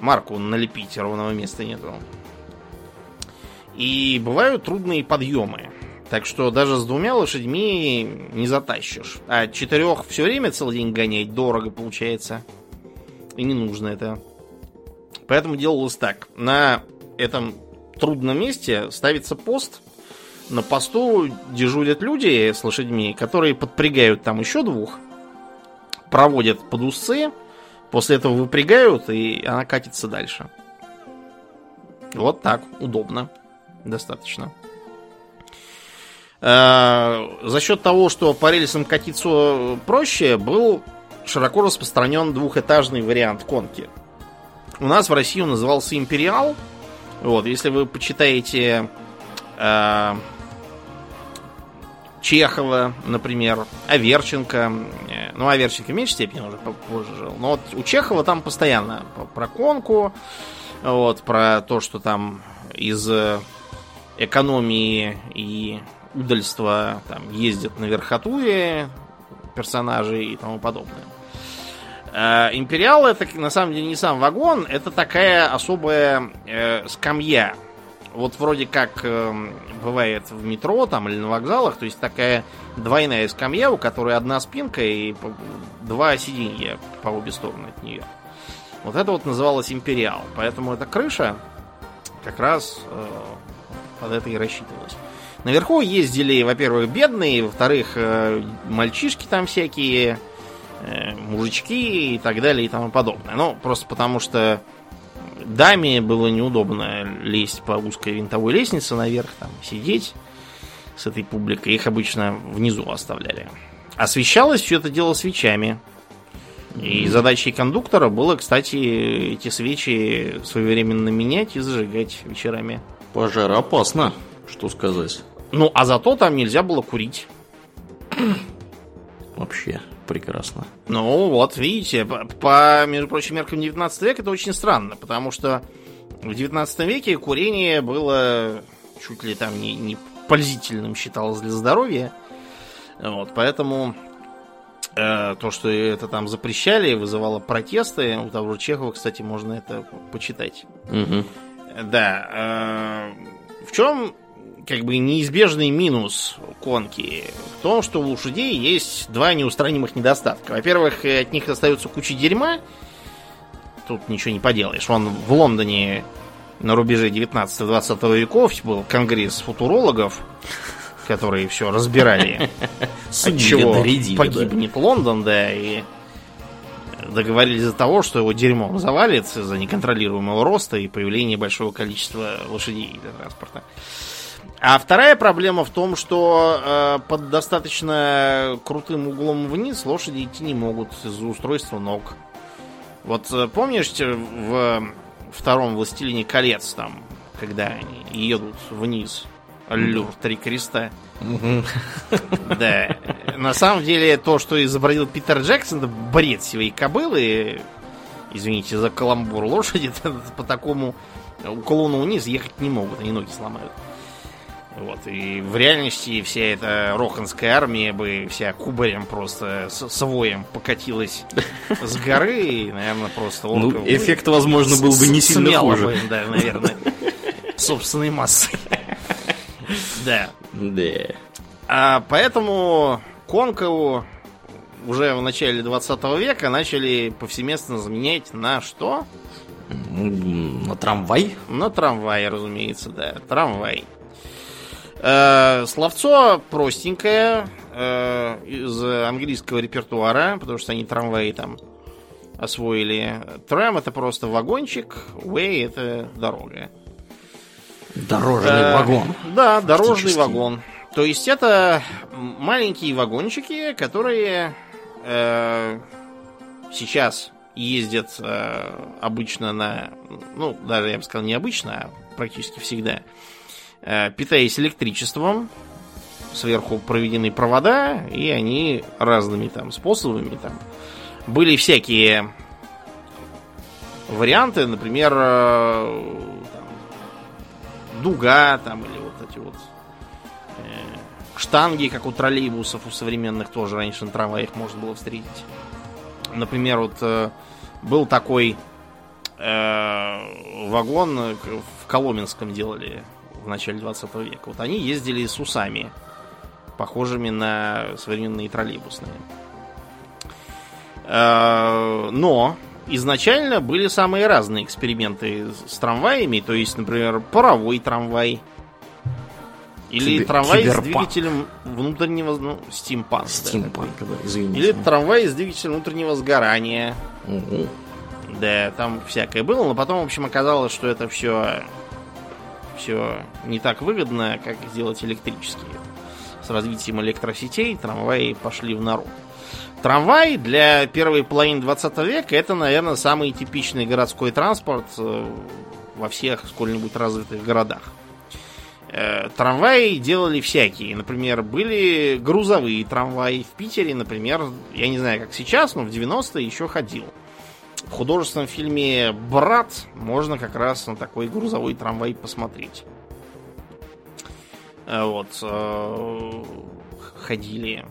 марку налепить, ровного места нету. И бывают трудные подъемы. Так что даже с двумя лошадьми не затащишь. А четырех все время целый день гонять дорого получается. И не нужно это. Поэтому делалось так. На этом трудном месте ставится пост. На посту дежурят люди с лошадьми, которые подпрягают там еще двух, проводят под усы, после этого выпрягают, и она катится дальше. Вот так, удобно. Достаточно. Э, За счет того, что по рельсам катиться проще, был широко распространен двухэтажный вариант конки. У нас в России он назывался Империал. Вот, если вы почитаете э, Чехова, например, Аверченко. э, Ну, Аверченко в меньшей степени уже позже жил. Но вот у Чехова там постоянно по- про конку, вот, про то, что там из экономии и удальства там ездят на верхотуре персонажи и тому подобное. Э, Империал это на самом деле не сам вагон, это такая особая э, скамья. Вот вроде как э, бывает в метро там или на вокзалах, то есть такая двойная скамья, у которой одна спинка и два сиденья по обе стороны от нее. Вот это вот называлось Империал. Поэтому эта крыша как раз э, под это и рассчитывалась. Наверху ездили, во-первых, бедные, во-вторых, э, мальчишки там всякие, мужички и так далее и тому подобное. Ну, просто потому что даме было неудобно лезть по узкой винтовой лестнице наверх, там, сидеть с этой публикой. Их обычно внизу оставляли. Освещалось все это дело свечами. И задачей кондуктора было, кстати, эти свечи своевременно менять и зажигать вечерами. Пожар опасно, что сказать. Ну, а зато там нельзя было курить. Вообще прекрасно. Ну, вот, видите, по, по, между прочим, меркам 19 века это очень странно, потому что в 19 веке курение было чуть ли там не, не пользительным считалось для здоровья. Вот, поэтому э, то, что это там запрещали, вызывало протесты. У того же Чехова, кстати, можно это почитать. Угу. Да. Э, в чем как бы неизбежный минус конки? В том, что у лошадей есть два неустранимых недостатка. Во-первых, от них остается куча дерьма. Тут ничего не поделаешь. Вон в Лондоне на рубеже 19-20 веков был конгресс футурологов, которые все разбирали, от чего погибнет Лондон, да, и договорились из-за того, что его дерьмом завалится из-за неконтролируемого роста и появления большого количества лошадей для транспорта. А вторая проблема в том, что э, под достаточно крутым углом вниз лошади идти не могут из-за устройства ног. Вот э, помнишь в втором «Властелине колец» там, когда они едут вниз, Аллюр, три креста. Да. На самом деле, то, что изобразил Питер Джексон, это бред своей кобылы. Извините за каламбур лошади. По такому уклону вниз ехать не могут, они ноги сломают. Вот, и в реальности вся эта роханская армия бы вся кубарем просто с, с воем покатилась с горы, и, наверное, просто орков... Ну, эффект, возможно, был бы не сильно хуже. Бы, да, наверное, собственной массой. Да. Да. А поэтому Конкову уже в начале 20 века начали повсеместно заменять на что? На трамвай? На трамвай, разумеется, да. Трамвай. Э, словцо простенькое э, из английского репертуара, потому что они трамваи там освоили. Трам это просто вагончик, way это дорога. Дорожный э, вагон. Да, дорожный вагон. То есть это маленькие вагончики, которые э, сейчас ездят э, обычно на, ну даже я бы сказал необычно, а практически всегда Э, питаясь электричеством, сверху проведены провода, и они разными там способами там были всякие варианты, например, э, там, дуга там или вот эти вот э, штанги, как у троллейбусов у современных тоже раньше на трамваях можно было встретить. Например, вот э, был такой э, вагон в Коломенском делали в начале 20 века. Вот они ездили с усами, похожими на современные троллейбусные. Э, но изначально были самые разные эксперименты с трамваями, то есть, например, паровой трамвай. Или Кибер, трамвай киберпанк. с двигателем внутреннего, ну, стимпанк. Стимпанк, да, да извините. Или трамвай с двигателем внутреннего сгорания. Угу. Да, там всякое было, но потом, в общем, оказалось, что это все все не так выгодно, как сделать электрические. С развитием электросетей трамваи пошли в народ. Трамвай для первой половины 20 века это, наверное, самый типичный городской транспорт э, во всех сколь-нибудь развитых городах. Э, трамваи делали всякие. Например, были грузовые трамваи в Питере, например, я не знаю, как сейчас, но в 90-е еще ходил в художественном фильме «Брат» можно как раз на такой грузовой трамвай посмотреть. Э, вот. Э, ходили.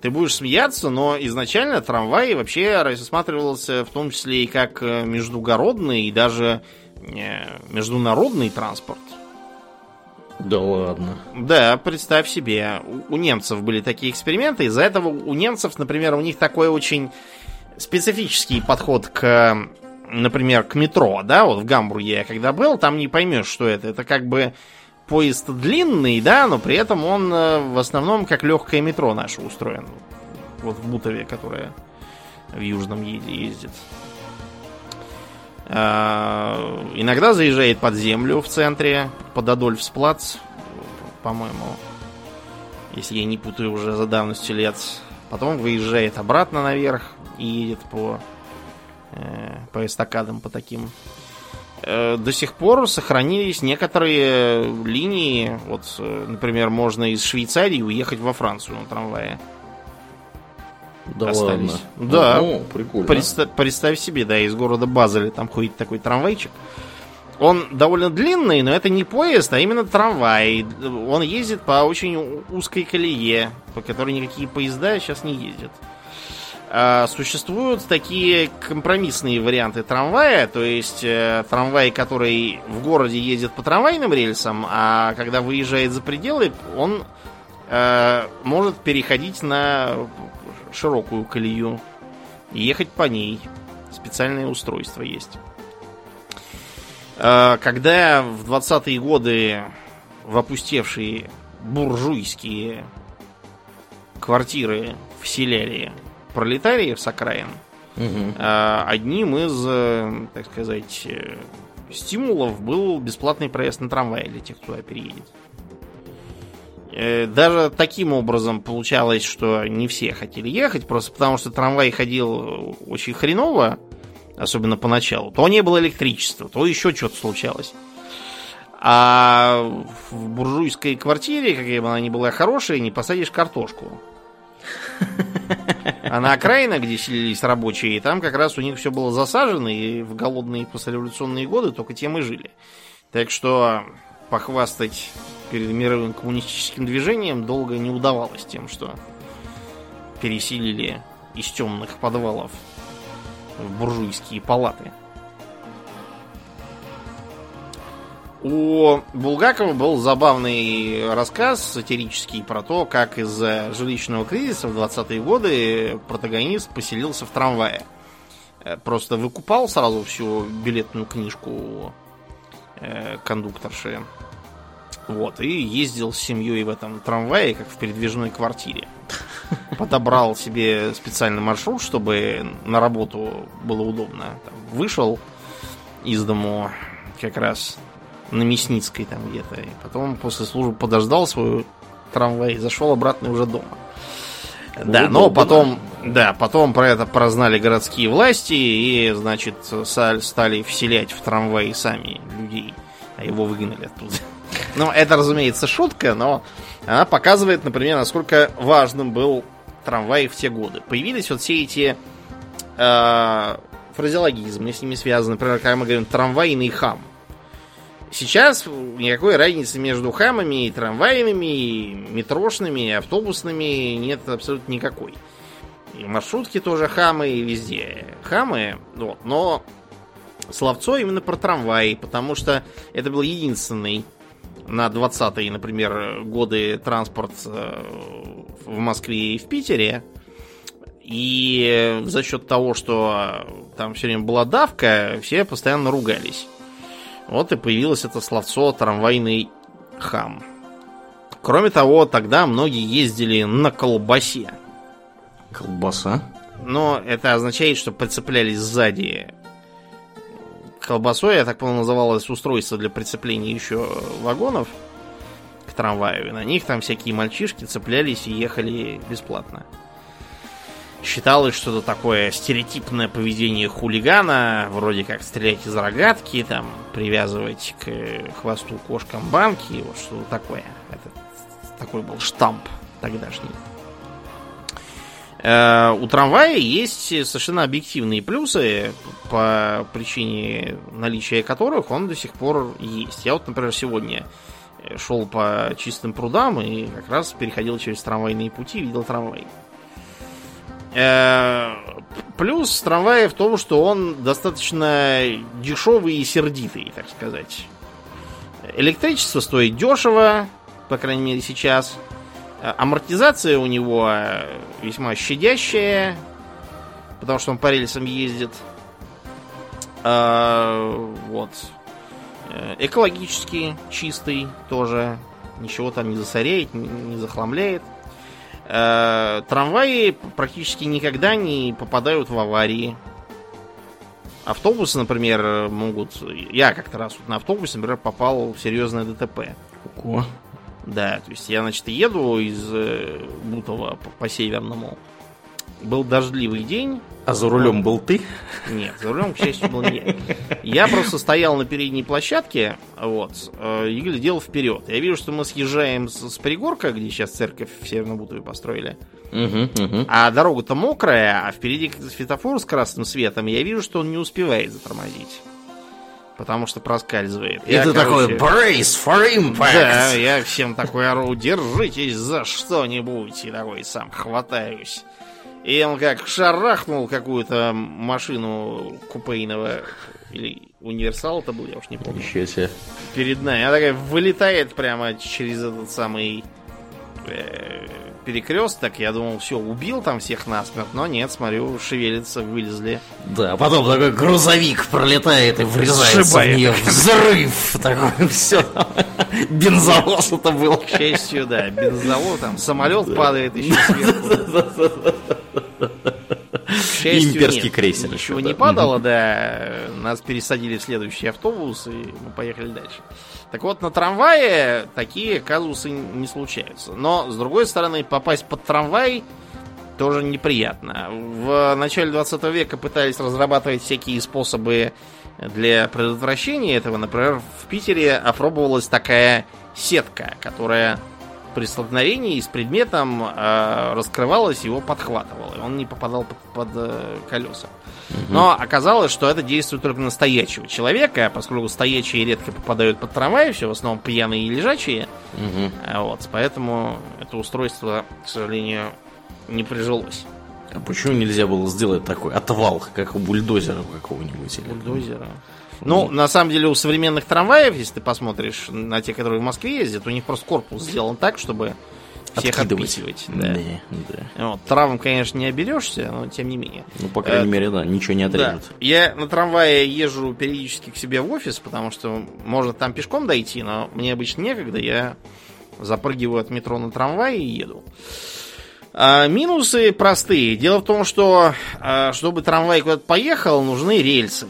Ты будешь смеяться, но изначально трамвай вообще рассматривался в том числе и как э, междугородный и даже международный транспорт. Да ладно. Да, представь себе, у немцев были такие эксперименты, из-за этого у немцев, например, у них такой очень специфический подход к, например, к метро, да, вот в Гамбурге я когда был, там не поймешь, что это. Это как бы поезд длинный, да, но при этом он э, в основном как легкое метро наше устроен. Вот в Бутове, которое в Южном ездит. А, иногда заезжает под землю в центре, под Адольфсплац, по-моему. Если я не путаю уже за давностью лет. Потом выезжает обратно наверх и едет по, э, по эстакадам, по таким. Э, до сих пор сохранились некоторые линии. Вот, э, например, можно из Швейцарии уехать во Францию на трамвае. Да остались. ладно. Да. О, прикольно. Представь, представь себе, да, из города Базеля там ходит такой трамвайчик. Он довольно длинный, но это не поезд, а именно трамвай. Он ездит по очень узкой колее, по которой никакие поезда сейчас не ездят. А, существуют такие компромиссные варианты трамвая, то есть э, трамвай, который в городе ездит по трамвайным рельсам, а когда выезжает за пределы, он э, может переходить на широкую колею и ехать по ней. Специальное устройство есть. Э, когда в 20-е годы в опустевшие буржуйские квартиры вселяли пролетариев с окраин, Мгм. э, одним из, э, так сказать, э, стимулов был бесплатный проезд на трамвае для тех, кто переедет. Э, Даже таким образом получалось, что не все хотели ехать, просто потому что трамвай ходил очень хреново, особенно поначалу. То не было электричества, то еще что-то случалось. А в буржуйской квартире, какая бы она ни была хорошая, не посадишь картошку. А на окраинах, где селились рабочие, там как раз у них все было засажено, и в голодные послереволюционные годы только тем и жили. Так что похвастать перед мировым коммунистическим движением долго не удавалось тем, что переселили из темных подвалов в буржуйские палаты. У Булгакова был забавный рассказ сатирический про то, как из-за жилищного кризиса в 20-е годы протагонист поселился в трамвае. Э, Просто выкупал сразу всю билетную книжку э, кондукторши. Вот, и ездил с семьей в этом трамвае, как в передвижной квартире. Подобрал себе специальный маршрут, чтобы на работу было удобно. Там вышел из дому как раз на Мясницкой там где-то. И потом после службы подождал свой трамвай и зашел обратно уже дома. Да, но потом, да, потом про это прознали городские власти и, значит, стали вселять в трамваи сами людей, а его выгнали оттуда. Ну, это, разумеется, шутка, но она показывает, например, насколько важным был трамвай в те годы. Появились вот все эти э, фразеологизмы, с ними связаны. Например, когда мы говорим трамвайный хам. Сейчас никакой разницы между хамами и трамвайными, и метрошными, и автобусными нет абсолютно никакой. И маршрутки тоже хамы, и везде хамы. Вот. Но словцо именно про трамваи, потому что это был единственный на 20-е, например, годы транспорт э, в Москве и в Питере. И за счет того, что там все время была давка, все постоянно ругались. Вот и появилось это словцо трамвайный хам. Кроме того, тогда многие ездили на колбасе. Колбаса. Но это означает, что прицеплялись сзади. Колбасой, я так понял, называлось устройство для прицепления еще вагонов к трамваю. И на них там всякие мальчишки цеплялись и ехали бесплатно. Считалось, что это такое стереотипное поведение хулигана, вроде как стрелять из рогатки, там, привязывать к хвосту кошкам банки, вот что такое. Это такой был штамп тогдашний. Э, У трамвая есть совершенно объективные плюсы, по причине наличия которых он до сих пор есть. Я вот, например, сегодня шел по чистым прудам и как раз переходил через трамвайные пути, видел трамвай. Э, Плюс трамвая в том, что он достаточно дешевый и сердитый, так сказать. Электричество стоит дешево, по крайней мере сейчас. Э, Амортизация у него э, весьма щадящая, потому что он по рельсам ездит. Э, Вот. Э, экологически чистый тоже. Ничего там не засоряет, не захламляет. Э, трамваи практически никогда не попадают в аварии. Автобусы, например, могут... Я как-то раз вот на автобусе, например, попал в серьезное ДТП. О. Да, то есть я, значит, еду из э, Бутова по, по северному. Был дождливый день. А за рулем был ты? Нет, за рулем, к счастью, был не я. Я просто стоял на передней площадке, вот, э, и глядел вперед. Я вижу, что мы съезжаем с, с пригорка, где сейчас церковь в Северном Бутове построили. Угу, угу. А дорога-то мокрая, а впереди светофор с красным светом. Я вижу, что он не успевает затормозить. Потому что проскальзывает. И ты такой, brace for impact. Да, я всем такой ору, держитесь за что-нибудь. И такой сам хватаюсь. И он как шарахнул какую-то машину купейного или универсал это был, я уж не помню. Еще себе. Перед нами. Она такая вылетает прямо через этот самый э, перекресток. Я думал, все, убил там всех насмерть. Но нет, смотрю, шевелится, вылезли. Да, а потом такой грузовик пролетает и врезается Сшибает. в нее. Взрыв! Такой, все. Бензовоз это был. К счастью, да, бензовоз, там самолет падает еще сверху. Счастью, Имперский нет, крейсер Ничего еще, не да. падало, да. Нас пересадили в следующий автобус, и мы поехали дальше. Так вот, на трамвае такие казусы не случаются. Но, с другой стороны, попасть под трамвай тоже неприятно. В начале 20 века пытались разрабатывать всякие способы для предотвращения этого. Например, в Питере опробовалась такая сетка, которая при столкновении с предметом э, раскрывалась, его подхватывала, и он не попадал под, под, э, колеса. Но оказалось, что это действует только на стоячего человека, а поскольку стоячие редко попадают под трамвай, все в основном пьяные и лежачие, а вот, поэтому это устройство, к сожалению, не прижилось. А почему нельзя было сделать такой отвал, как у бульдозера какого-нибудь? или- Бульдозера. Ну, на самом деле, у современных трамваев, если ты посмотришь на те, которые в Москве ездят, у них просто корпус сделан так, чтобы всех отпихивать. Да. Да, да. Вот, травм, конечно, не оберешься, но тем не менее. Ну, по крайней Э, мере, да, ничего не Да. отрежет. Я на трамвае езжу периодически к себе в офис, потому что можно там пешком дойти, но мне обычно некогда. Я запрыгиваю от метро на трамвай и еду. А, минусы простые. Дело в том, что а, чтобы трамвай куда-то поехал, нужны рельсы.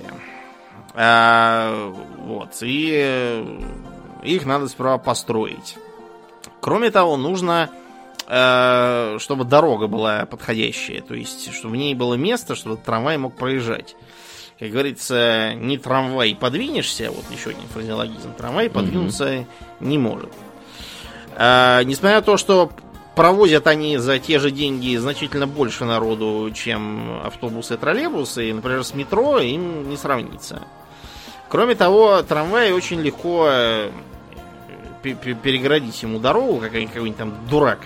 А, вот. И э, их надо сперва построить. Кроме того, нужно, э, чтобы дорога была подходящая. То есть, чтобы в ней было место, чтобы трамвай мог проезжать. Как говорится, не трамвай подвинешься, вот еще один фразеологизм, трамвай подвинуться не может. А, несмотря на то, что провозят они за те же деньги значительно больше народу, чем автобусы и троллейбусы, и, например, с метро им не сравнится. Кроме того, трамвай очень легко э, пе- пе- перегородить ему дорогу, как какой-нибудь там дурак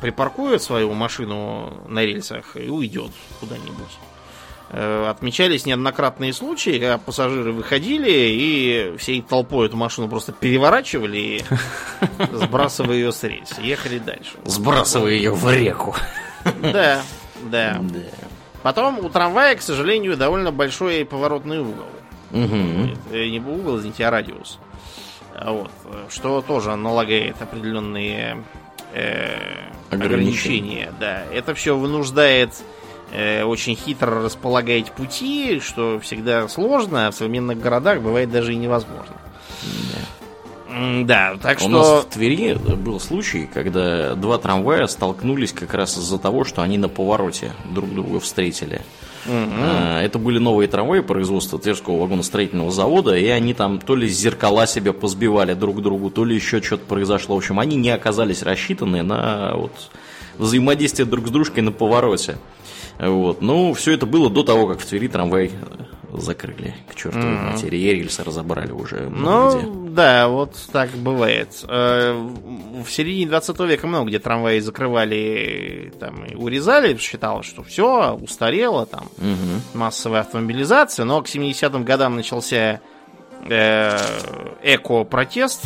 припаркует свою машину на рельсах и уйдет куда-нибудь. Э, Отмечались неоднократные случаи, когда пассажиры выходили и всей толпой эту машину просто переворачивали, и, сбрасывая ее с рельс, ехали дальше. Сбрасывай ее в реку. Да. Да. Потом у трамвая, к сожалению, довольно большой поворотный угол. Э, Не угол, извините, а радиус. А Вот. э, Что тоже налагает определенные э, Ограничения. ограничения. Да. Это все вынуждает э, очень хитро располагать пути, что всегда сложно, а в современных городах бывает даже и невозможно. М, Да, так У что... нас в Твери был случай, когда два трамвая столкнулись как раз из-за того, что они на повороте друг друга встретили. А, Это были новые трамваи производства Тверского вагоностроительного завода, и они там то ли зеркала себе позбивали друг другу, то ли еще что-то произошло. В общем, они не оказались рассчитаны на вот, взаимодействие друг с дружкой на повороте. Вот. Ну, все это было до того, как в Твери трамвай закрыли к чертовой матери. И рельсы разобрали уже много где. Ну, да, вот так бывает. Э, В середине 20 века много где трамваи закрывали там, и урезали, считалось, что все устарело, там Мгм. массовая автомобилизация, но к 70-м годам начался э, эко-протест,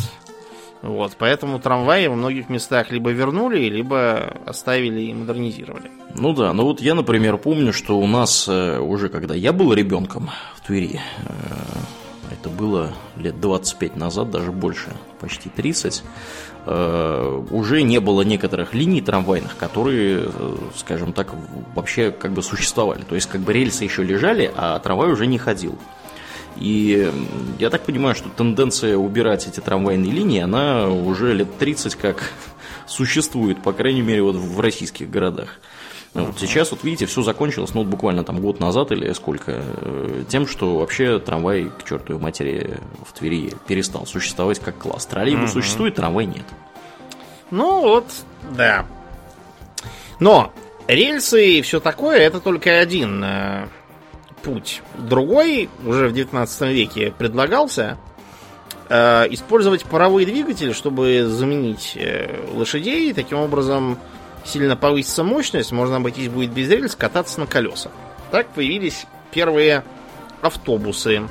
вот, поэтому трамваи во многих местах либо вернули, либо оставили и модернизировали. Ну да, ну вот я, например, помню, что у нас э, уже когда я был ребенком в Твери, э, это было лет 25 назад, даже больше, почти 30, э, уже не было некоторых линий трамвайных, которые, скажем так, вообще как бы существовали. То есть как бы рельсы еще лежали, а трамвай уже не ходил. И я так понимаю, что тенденция убирать эти трамвайные линии, она уже лет 30 как существует, по крайней мере, вот в российских городах. Вот сейчас, вот видите, все закончилось, ну, вот буквально там год назад или сколько, э, тем, что вообще трамвай, к чертовой матери, в Твери перестал существовать как класс. Троллейбус угу. существует, трамвай нет. Ну, вот, да. Но рельсы и все такое, это только один э, путь. Другой, уже в 19 веке предлагался, э, использовать паровой двигатель, чтобы заменить э, лошадей, таким образом сильно повысится мощность, можно обойтись будет без рельс, кататься на колесах. Так появились первые автобусы.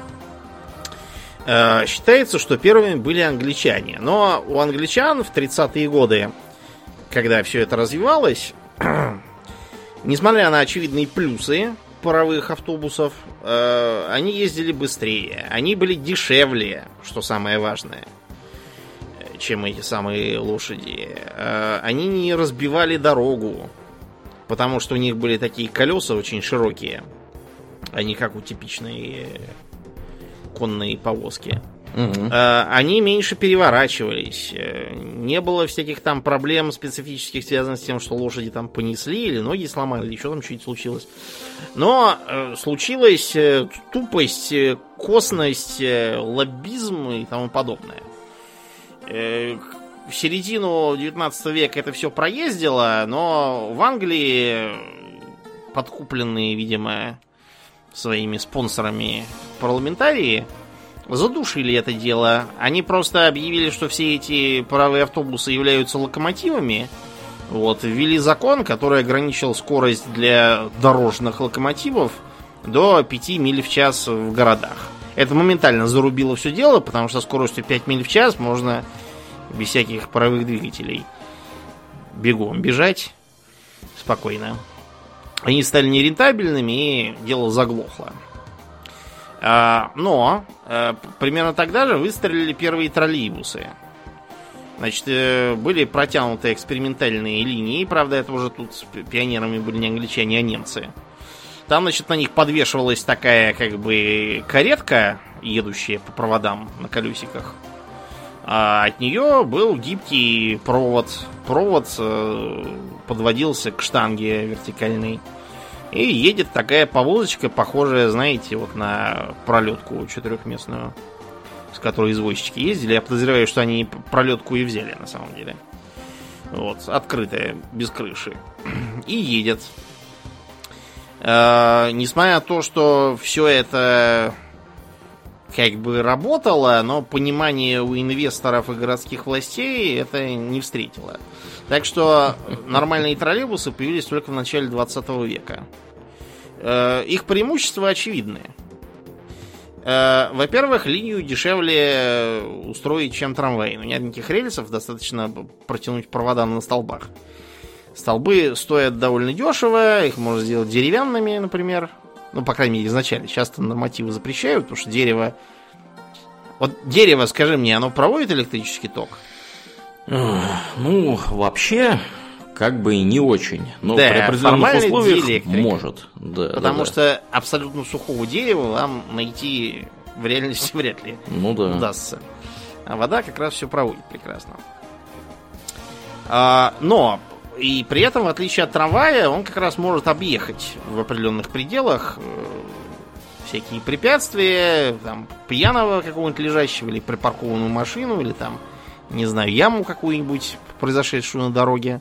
Э, считается, что первыми были англичане. Но у англичан в 30-е годы, когда все это развивалось, несмотря на очевидные плюсы паровых автобусов, э, они ездили быстрее, они были дешевле, что самое важное чем эти самые лошади. Э, они не разбивали дорогу, потому что у них были такие колеса очень широкие, а не как у типичной конной повозки. Угу. Они меньше переворачивались. Э, не было всяких там проблем специфических, связанных с тем, что лошади там понесли, или ноги сломали, или еще там что-нибудь случилось. Но э, случилась тупость, косность, лоббизм и тому подобное. Э, в середину 19 века это все проездило, но в Англии, подкупленные, видимо, своими спонсорами парламентарии, задушили это дело. Они просто объявили, что все эти паровые автобусы являются локомотивами. Вот, ввели закон, который ограничил скорость для дорожных локомотивов до 5 миль в час в городах. Это моментально зарубило все дело, потому что скоростью 5 миль в час можно без всяких паровых двигателей бегом бежать спокойно. Они стали нерентабельными, и дело заглохло. А, но а, примерно тогда же выстрелили первые троллейбусы. Значит, э, были протянуты экспериментальные линии. Правда, это уже тут пионерами были не англичане, а немцы. Там, значит, на них подвешивалась такая, как бы, каретка, едущая по проводам на колесиках. А от нее был гибкий провод. Провод э, подводился к штанге вертикальной. И едет такая повозочка, похожая, знаете, вот на пролетку четырехместную, с которой извозчики ездили. Я подозреваю, что они пролетку и взяли на самом деле. Вот, открытая, без крыши. И едет. Э, несмотря на то, что все это как бы работало, но понимание у инвесторов и городских властей это не встретило. Так что нормальные троллейбусы появились только в начале 20 века. Э, их преимущества очевидны. Э, во-первых, линию дешевле устроить, чем трамвай. Ну, нет никаких рельсов, достаточно протянуть провода на столбах. Столбы стоят довольно дешево, их можно сделать деревянными, например. Ну, по крайней мере, изначально. Часто нормативы запрещают, потому что дерево... Вот дерево, скажи мне, оно проводит электрический ток? Ну, вообще, как бы и не очень. Но да, при определенных условиях может. Да, Потому да, что абсолютно сухого дерева вам найти в реальности вряд ли ну, да. удастся. А вода как раз все проводит прекрасно. А, но и при этом, в отличие от трамвая, он как раз может объехать в определенных пределах э, всякие препятствия, там, пьяного какого-нибудь лежащего, или припаркованную машину, или там, не знаю, яму какую-нибудь, произошедшую на дороге.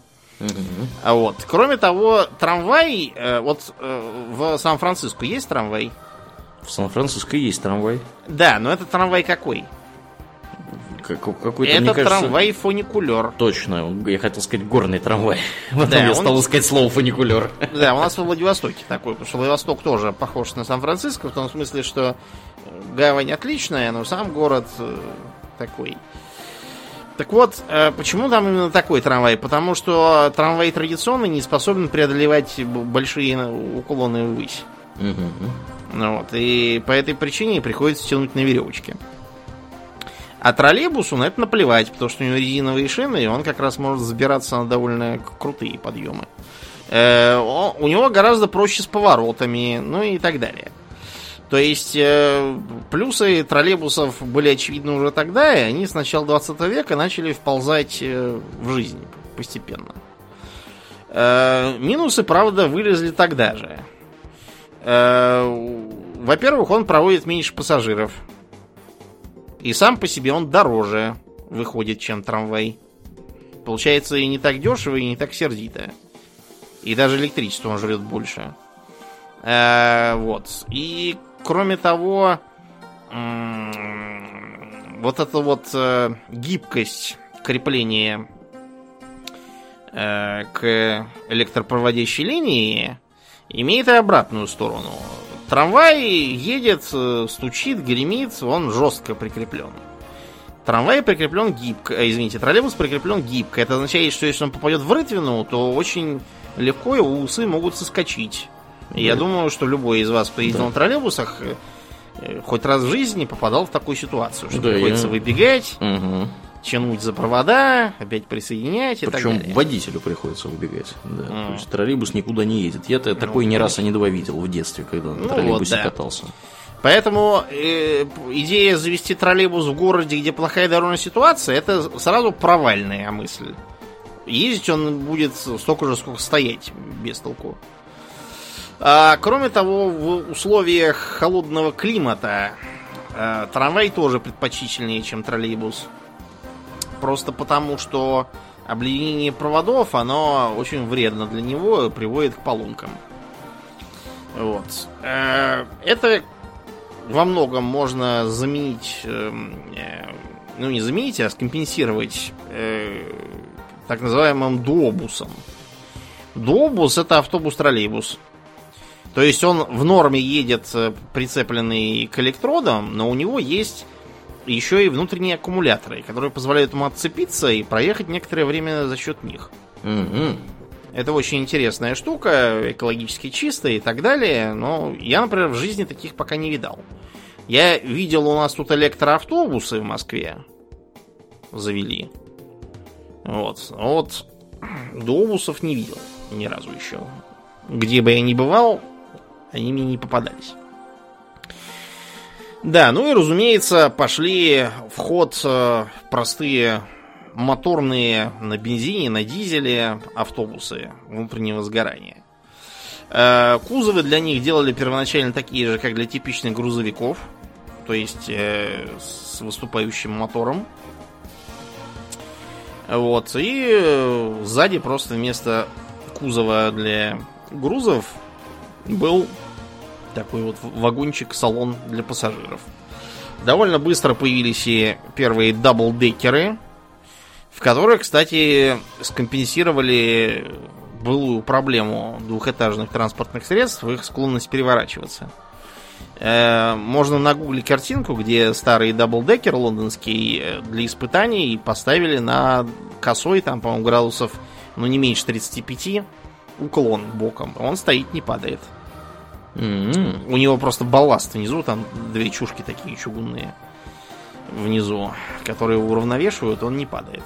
А вот. Кроме того, трамвай, э, вот э, в Сан-Франциско есть трамвай? В Сан-Франциско есть трамвай. Да, но это трамвай какой? Как, какой-то, Это кажется, трамвай фуникулер. Точно, я хотел сказать горный трамвай. Потом да, я он... стал искать слово фуникулер. Да, у нас во Владивостоке такой, потому что Владивосток тоже похож на Сан-Франциско, в том смысле, что гавань отличная, но сам город э, такой. Так вот, э, почему там именно такой трамвай? Потому что трамвай традиционный не способен преодолевать большие уклоны ввысь. Угу. Вот, и по этой причине приходится тянуть на веревочке. А троллейбусу на это наплевать, потому что у него резиновые шины, и он как раз может забираться на довольно крутые подъемы. Э, у него гораздо проще с поворотами, ну и так далее. То есть э, плюсы троллейбусов были очевидны уже тогда, и они с начала 20 века начали вползать э, в жизнь постепенно. Минусы, правда, вылезли тогда же. Во-первых, он проводит меньше пассажиров. И сам по себе он дороже выходит, чем трамвай. Получается и не так дешево, и не так сердито. И даже электричество он жрет больше. Э, вот. И кроме того, вот эта вот э, гибкость крепления э, к электропроводящей линии имеет и обратную сторону. Трамвай едет, э, стучит, гремит, он жестко прикреплен. Трамвай прикреплен гибко, э, извините, троллейбус прикреплен гибко. Это означает, что если он попадет в рытвину, то очень легко его усы могут соскочить. Да. Я думаю, что любой из вас, кто ездил да. на троллейбусах, э, хоть раз в жизни попадал в такую ситуацию, что да, приходится я... выбегать, угу тянуть за провода, опять присоединять и Причем так далее. водителю приходится убегать. Да. Mm. То есть троллейбус никуда не едет. Я-то ну, такой не раз, а не два видел в детстве, когда на ну, троллейбусе вот, да. катался. Поэтому э, идея завести троллейбус в городе, где плохая дорожная ситуация, это сразу провальная мысль. Ездить он будет столько же, сколько стоять без толку. А, кроме того, в условиях холодного климата э, трамвай тоже предпочтительнее, чем троллейбус. Просто потому, что обледенение проводов, оно очень вредно для него, приводит к поломкам. Вот. Э, это во многом можно заменить, эм, э, ну не заменить, а скомпенсировать э, так называемым дуобусом. Дуобус это автобус-троллейбус. То есть он в норме едет прицепленный к электродам, но у него есть еще и внутренние аккумуляторы, которые позволяют ему отцепиться и проехать некоторое время за счет них. Угу. Это очень интересная штука, экологически чистая и так далее, но я, например, в жизни таких пока не видал. Я видел у нас тут электроавтобусы в Москве. Завели. Вот. Вот дообусов не видел ни разу еще. Где бы я ни бывал, они мне не попадались. Да, ну и разумеется, пошли в ход э, простые моторные на бензине, на дизеле автобусы внутреннего сгорания. Э, кузовы для них делали первоначально такие же, как для типичных грузовиков, то есть э, с выступающим мотором. Вот, и сзади просто вместо кузова для грузов был такой вот вагончик-салон для пассажиров. Довольно быстро появились и первые даблдекеры, в которых, кстати, скомпенсировали былую проблему двухэтажных транспортных средств, их склонность переворачиваться. Э, можно нагуглить картинку, где старый даблдекер лондонский э, для испытаний поставили на косой, там, по-моему, градусов, ну, не меньше 35, уклон боком. Он стоит, не падает. Mm-hmm. У него просто балласт внизу, там две чушки такие чугунные внизу, которые уравновешивают, он не падает.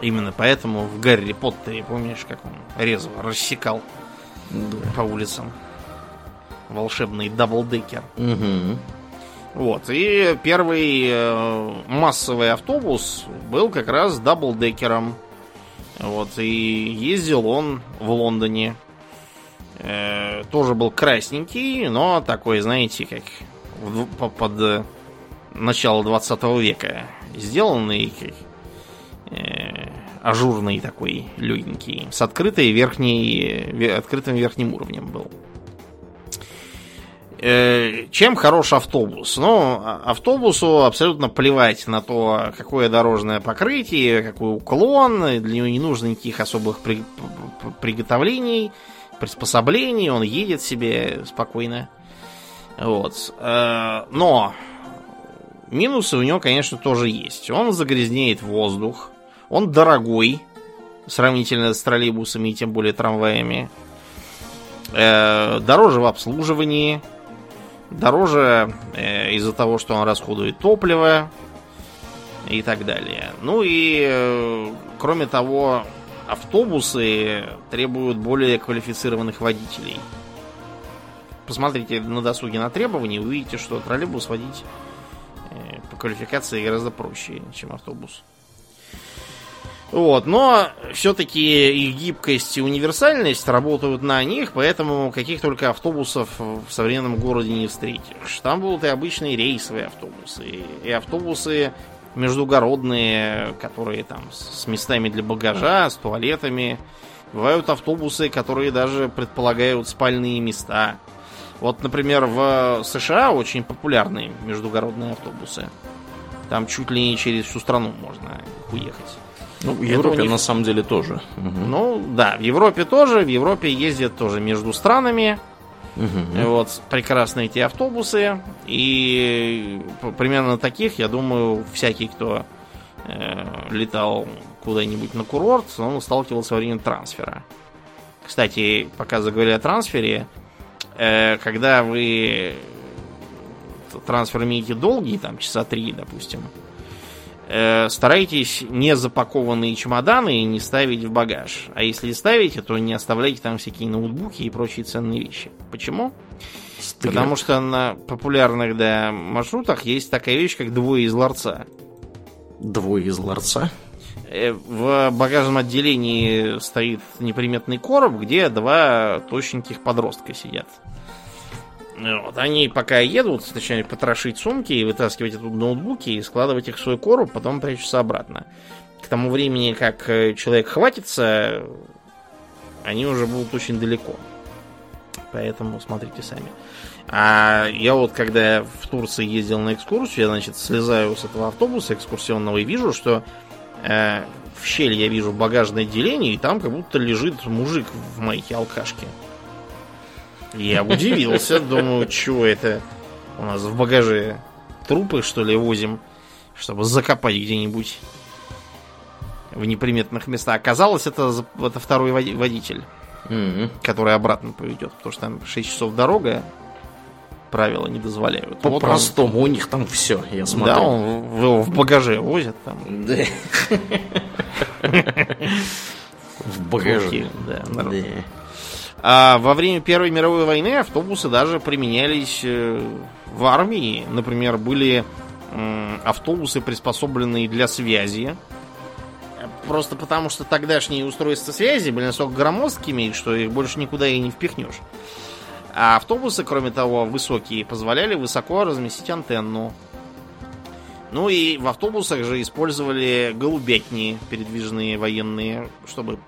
Именно поэтому в Гарри Поттере, помнишь, как он резво рассекал да. по улицам волшебный даблдекер. Угу. Вот, и первый э, массовый автобус был как раз даблдекером. Вот, и ездил он в Лондоне. Э, тоже был красненький, но такой, знаете, как в, под э, начало 20 века сделанный, как, э, ажурный такой, легенький, с открытой верхней, открытым верхним уровнем был. Э, чем хорош автобус? Ну, а, автобусу абсолютно плевать на то, какое дорожное покрытие, какой уклон, для него не нужно никаких особых при, приготовлений приспособлений, он едет себе спокойно. Вот. Э, но минусы у него, конечно, тоже есть. Он загрязняет воздух. Он дорогой, сравнительно с троллейбусами и тем более трамваями. Э, дороже в обслуживании, дороже э, из-за того, что он расходует топливо и так далее. Ну и, кроме того, автобусы требуют более квалифицированных водителей. Посмотрите на досуге на требования, увидите, что троллейбус водить э, по квалификации гораздо проще, чем автобус. Вот, но все-таки их гибкость и универсальность работают на них, поэтому каких только автобусов в современном городе не встретишь. Там будут и обычные рейсовые автобусы, и автобусы междугородные, которые там с местами для багажа, с туалетами. Бывают автобусы, которые даже предполагают спальные места. Вот, например, в США очень популярные междугородные автобусы. Там чуть ли не через всю страну можно уехать. Ну, в Европе них... на самом деле тоже. Угу. Ну, да, в Европе тоже. В Европе ездят тоже между странами. Угу. Вот, прекрасные эти автобусы. И примерно таких, я думаю, всякий, кто э, летал куда-нибудь на курорт, он сталкивался во время трансфера. Кстати, пока заговорили о трансфере, э, когда вы трансфер имеете долгий, там часа три, допустим, э, старайтесь не запакованные чемоданы не ставить в багаж. А если ставите, то не оставляйте там всякие ноутбуки и прочие ценные вещи. Почему? Стыд. Потому что на популярных да, маршрутах есть такая вещь, как двое из ларца. Двое из ларца? Э, в багажном отделении стоит неприметный короб, где два точненьких подростка сидят. Вот, они пока едут, начинают потрошить сумки и вытаскивать оттуда ноутбуки и складывать их в свой короб, потом прячутся обратно. К тому времени, как э, человек хватится, они уже будут очень далеко. Поэтому смотрите сами. А я вот, когда в Турции ездил на экскурсию, я, значит, слезаю с этого автобуса экскурсионного и вижу, что э, в щель я вижу багажное отделение, и там как будто лежит мужик в майке алкашки. Я удивился, думаю, что это у нас в багаже трупы, что ли, возим, чтобы закопать где-нибудь в неприметных местах. Оказалось, это, это второй водитель, mm-hmm. который обратно поведет, потому что там 6 часов дорога, правила не дозволяют. По-простому, вот у них там все, я смотрю. Да, он его в багаже возят там. В багаже. Да, а во время Первой мировой войны автобусы даже применялись э, в армии. Например, были автобусы, приспособленные для связи. Просто потому, что тогдашние устройства связи были настолько громоздкими, что их больше никуда и не впихнешь. А автобусы, кроме того, высокие, позволяли высоко разместить антенну. Ну и в автобусах же использовали голубятни передвижные военные, чтобы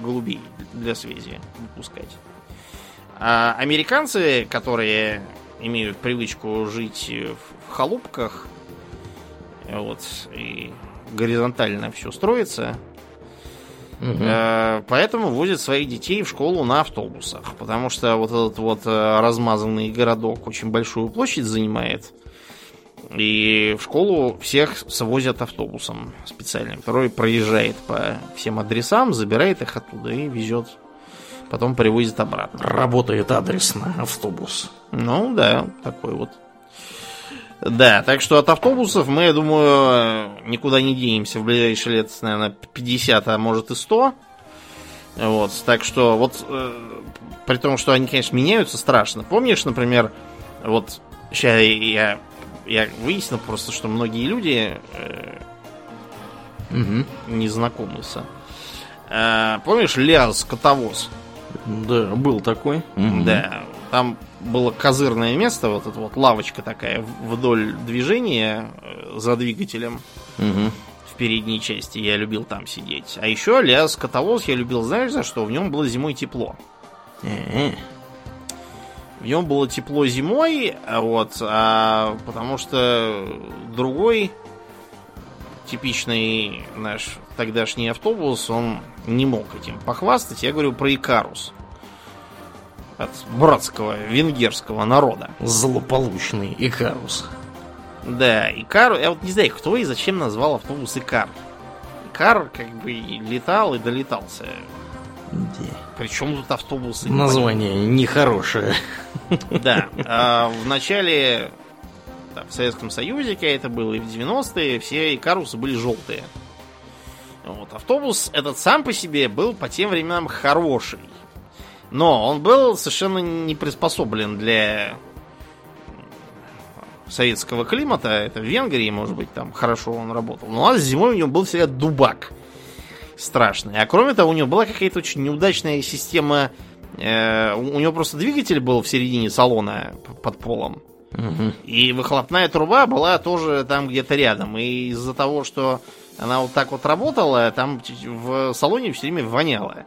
голубей для связи выпускать. А американцы, которые имеют привычку жить в халупках, вот, и горизонтально все строится, Угу. Поэтому возят своих детей в школу на автобусах. Потому что вот этот вот э, размазанный городок очень большую площадь занимает. И в школу всех свозят автобусом специальным, который проезжает по всем адресам, забирает их оттуда и везет. Потом привозит обратно. Работает адресно автобус. Ну да, такой вот. Да, так что от автобусов мы, я думаю, никуда не денемся в ближайшие лет, наверное, 50, а может и 100. Вот, так что вот, э, при том, что они, конечно, меняются страшно. Помнишь, например, вот сейчас я я выяснил просто, что многие люди э, угу. не знакомы с. Э, помнишь Ляз Котовоз? Да, был такой. Угу. Да. Там было козырное место, вот эта вот лавочка такая вдоль движения э, за двигателем. Угу. В передней части я любил там сидеть. А еще Ляз Котовоз я любил, знаешь, за что? В нем было зимой тепло. Э-э. В нем было тепло зимой, а вот, а, потому что другой типичный наш тогдашний автобус, он не мог этим похвастать. Я говорю про Икарус. От братского венгерского народа. Злополучный Икарус. Да, Икар, я вот не знаю, кто и зачем назвал автобус Икар. Икар как бы летал и долетался Причем тут автобусы? Название нехорошее. Да. А в начале да, в Советском Союзе, когда это было, и в 90-е, все икарусы были желтые. Вот. Автобус этот сам по себе был по тем временам хороший. Но он был совершенно не приспособлен для советского климата. Это в Венгрии, может быть, там хорошо он работал. Но у нас зимой у него был всегда дубак страшный. А кроме того, у него была какая-то очень неудачная система. Э, у него просто двигатель был в середине салона под полом. Угу. И выхлопная труба была тоже там где-то рядом. И из-за того, что она вот так вот работала, там в салоне все время воняло.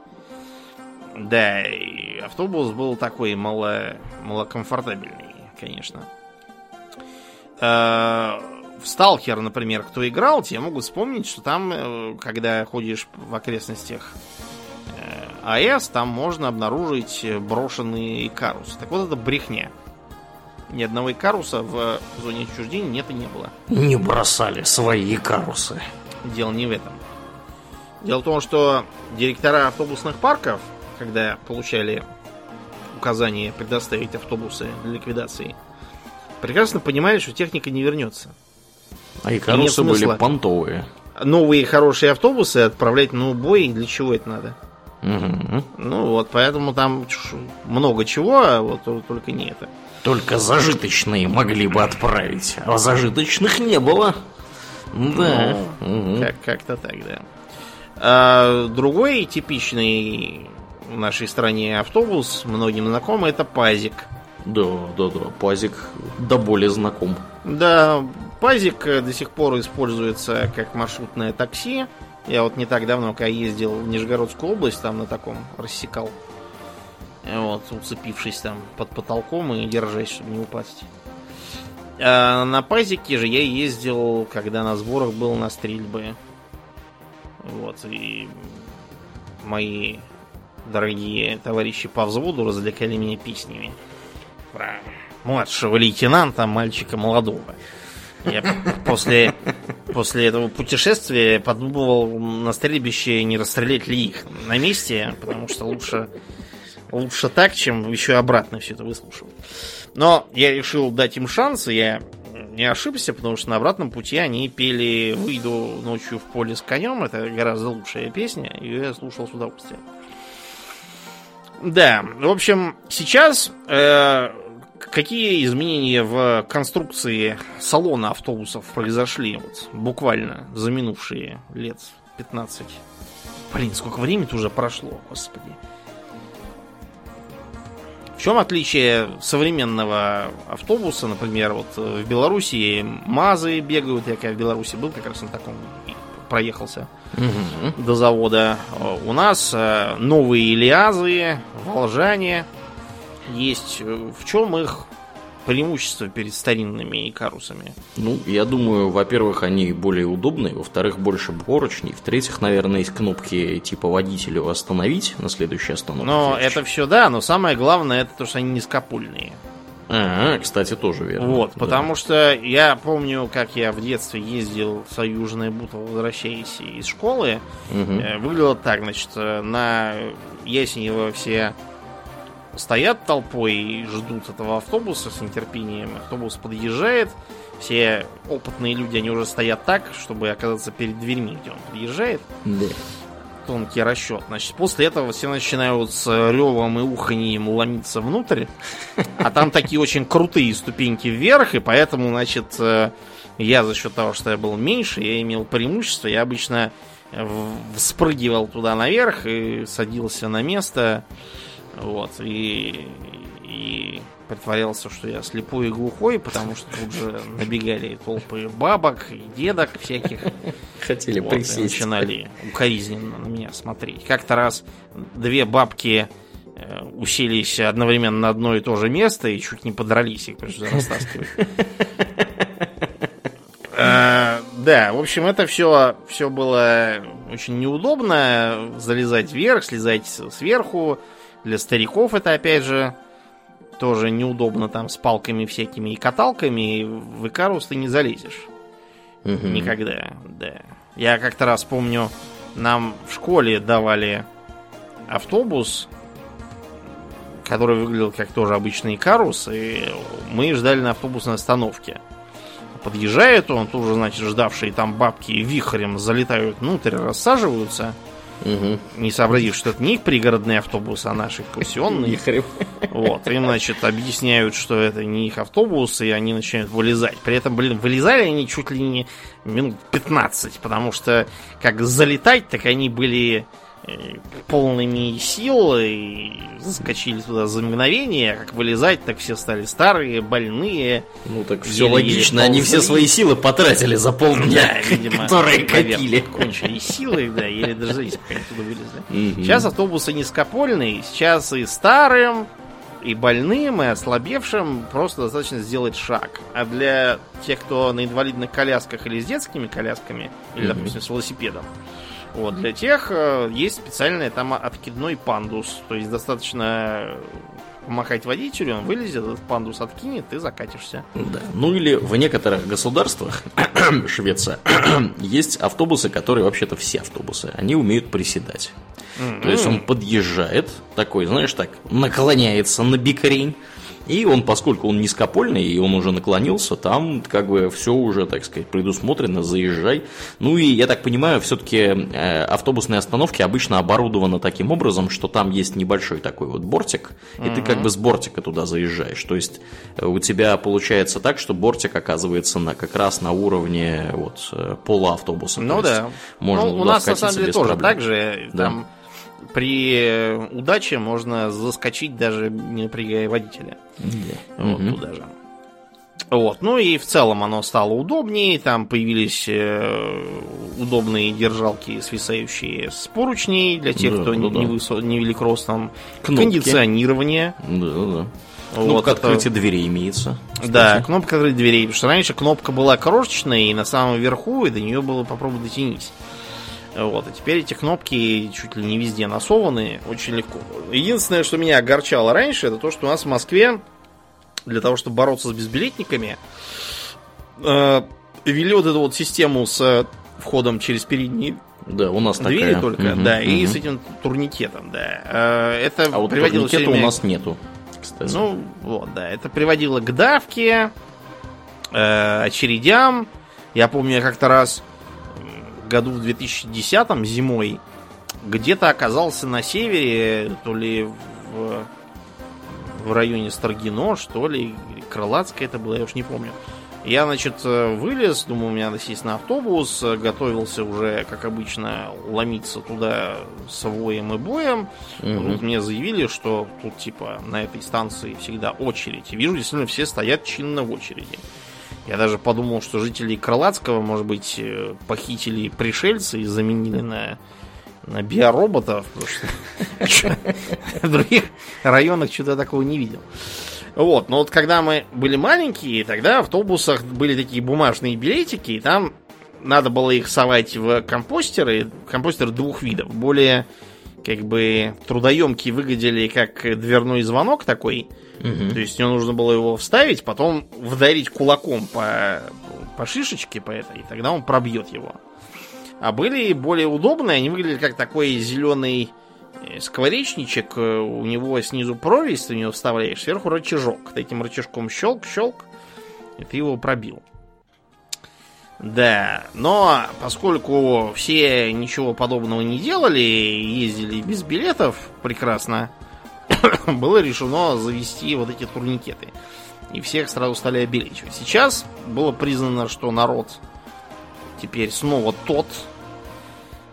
Да, и автобус был такой мало, малокомфортабельный, конечно. Э, в Сталкер, например, кто играл, те могут вспомнить, что там, э, когда ходишь в окрестностях э, АЭС, там можно обнаружить брошенный Икарус. Так вот это брехня. Ни одного Икаруса в зоне отчуждения нет и не было. Не бросали свои Икарусы. Дело не в этом. Дело в том, что директора автобусных парков, когда получали указание предоставить автобусы для ликвидации, прекрасно понимали, что техника не вернется. А Икарусы были понтовые. Новые хорошие автобусы отправлять на убой, для чего это надо? Угу. Ну вот, поэтому там много чего, а вот только не это. Только зажиточные могли бы отправить, а зажиточных не было. Да. Ну, угу. как- как-то так, да. А, другой типичный в нашей стране автобус, многим знакомый, это Пазик. Да, да, да. Пазик до боли знаком. Да, Пазик до сих пор используется как маршрутное такси. Я вот не так давно, когда ездил в Нижегородскую область, там на таком рассекал. Вот, уцепившись там под потолком и держась, чтобы не упасть. А на пазике же я ездил, когда на сборах был на стрельбы. Вот, и мои дорогие товарищи по взводу развлекали меня песнями про младшего лейтенанта, мальчика молодого. Я после, после этого путешествия подумывал на стрельбище, не расстрелять ли их на месте, потому что лучше, лучше так, чем еще обратно все это выслушивать. Но я решил дать им шанс, и я не ошибся, потому что на обратном пути они пели «Выйду ночью в поле с конем». Это гораздо лучшая песня, и я слушал с удовольствием. Да, в общем, сейчас э, какие изменения в конструкции салона автобусов произошли вот, буквально за минувшие лет 15? Блин, сколько времени уже прошло, господи. В чем отличие современного автобуса, например, вот в Беларуси МАЗы бегают, я когда в Беларуси был, как раз на таком проехался угу. до завода. У нас э, новые Илиазы, Волжане, есть. В чем их преимущество перед старинными икарусами? Ну, я думаю, во-первых, они более удобные, во-вторых, больше поручней, в-третьих, наверное, есть кнопки типа водителю остановить на следующей остановке. Но это все да, но самое главное это то, что они низкопульные. А, кстати, тоже верно. Вот, да. потому что я помню, как я в детстве ездил в свое Южное Буто, возвращаясь из школы. Угу. Выглядело так, значит, на Ясенево все стоят толпой и ждут этого автобуса с нетерпением. Автобус подъезжает, все опытные люди, они уже стоят так, чтобы оказаться перед дверьми, где он подъезжает. Да. Тонкий расчет. Значит, после этого все начинают с ревом и уханьем ломиться внутрь. А там такие очень крутые ступеньки вверх, и поэтому, значит, э, я за счет того, что я был меньше, я имел преимущество. Я обычно вспрыгивал туда наверх и садился на место. Вот, и, и притворялся, что я слепой и глухой, потому что тут же набегали толпы бабок и дедок всяких. Хотели вот, присесть. начинали укоризненно на меня смотреть. Как-то раз две бабки э, уселись одновременно на одно и то же место и чуть не подрались, их пришлось растаскивать. Э, да, в общем, это все, все было очень неудобно. Залезать вверх, слезать сверху. Для стариков это, опять же, тоже неудобно там с палками всякими и каталками. И в Икарус ты не залезешь. Угу. Никогда, да. Я как-то раз помню, нам в школе давали автобус, который выглядел как тоже обычный карус, и мы ждали на автобусной остановке. Подъезжает он, тоже, значит, ждавшие там бабки вихрем залетают внутрь, рассаживаются – Угу. Не сообразив, что это не их пригородный автобус, а наши пассионные. Вот, им, значит, объясняют, что это не их автобус, и они начинают вылезать. При этом, блин, вылезали они чуть ли не минут 15, потому что как залетать, так они были полными сил и заскочили туда за мгновение. Как вылезать, так все стали старые, больные. Ну так все логично, они все свои силы потратили за полдня, да, видимо, которые копили. Кончились силы, да, еле дождались, пока оттуда вылезли. Сейчас автобусы низкопольные, сейчас и старым, и больным, и ослабевшим просто достаточно сделать шаг. А для тех, кто на инвалидных колясках или с детскими колясками, или, допустим, с велосипедом, вот, для тех э, есть специальный там откидной пандус. То есть достаточно помахать водителю, он вылезет, этот пандус откинет, и закатишься. Да. Ну или в некоторых государствах, Швеция, есть автобусы, которые вообще-то все автобусы, они умеют приседать. Mm-hmm. То есть он подъезжает, такой, знаешь, так, наклоняется на бикрень, и он, поскольку он низкопольный, и он уже наклонился, там как бы все уже, так сказать, предусмотрено, заезжай. Ну и, я так понимаю, все-таки э, автобусные остановки обычно оборудованы таким образом, что там есть небольшой такой вот бортик, и ты как бы с бортика туда заезжаешь. То есть э, у тебя получается так, что бортик оказывается на, как раз на уровне вот, э, пола автобуса. Ну да. Можно ну, у нас на самом деле тоже проблем. так же. Да. При удаче можно заскочить даже не напрягая водителя. Yeah. Вот угу. туда же. Вот. Ну и в целом оно стало удобнее. Там появились э, удобные держалки, свисающие с поручней для тех, да, кто да, не, да. Высо... не велик ростом. Кнопки. Кондиционирование. Да, да. Вот кнопка это... открытия дверей имеется. Кстати. Да, кнопка открытия дверей. Потому что раньше кнопка была крошечная и на самом верху, и до нее было попробовать дотянись. Вот, и теперь эти кнопки чуть ли не везде насованы, очень легко. Единственное, что меня огорчало раньше, это то, что у нас в Москве для того, чтобы бороться с безбилетниками, э, ввели вот эту вот систему с входом через передние да, у нас двери такая. только, угу, да, угу. и с этим турникетом, да. Э, это а вот приводило турникета время... у нас нету, кстати. Ну, вот, да, это приводило к давке, э, очередям. Я помню, я как-то раз году в 2010 зимой где-то оказался на севере, то ли в, в районе Старгино, что ли, Крылатская это было, я уж не помню. Я, значит, вылез, думаю, мне надо сесть на автобус, готовился уже, как обычно, ломиться туда с воем и боем. Угу. Тут мне заявили, что тут, типа, на этой станции всегда очередь. И вижу, действительно, все стоят чинно в очереди. Я даже подумал, что жителей Крылатского, может быть, э, похитили пришельцы и заменили на, на биороботов. В других районах что-то такого не видел. Вот, но вот когда мы были маленькие, тогда в автобусах были такие бумажные билетики, и там надо было их совать в компостеры. Компостеры двух видов. Более, как бы, трудоемкие выглядели как дверной звонок такой – Угу. То есть мне нужно было его вставить, потом вдарить кулаком по, по шишечке по этой, и тогда он пробьет его. А были более удобные, они выглядели как такой зеленый э, скворечничек, э, у него снизу прорезь, ты в него вставляешь, сверху рычажок. Ты этим рычажком щелк-щелк, и ты его пробил. Да, но поскольку все ничего подобного не делали, ездили без билетов прекрасно, было решено завести вот эти турникеты. И всех сразу стали обелечивать. Сейчас было признано, что народ теперь снова тот.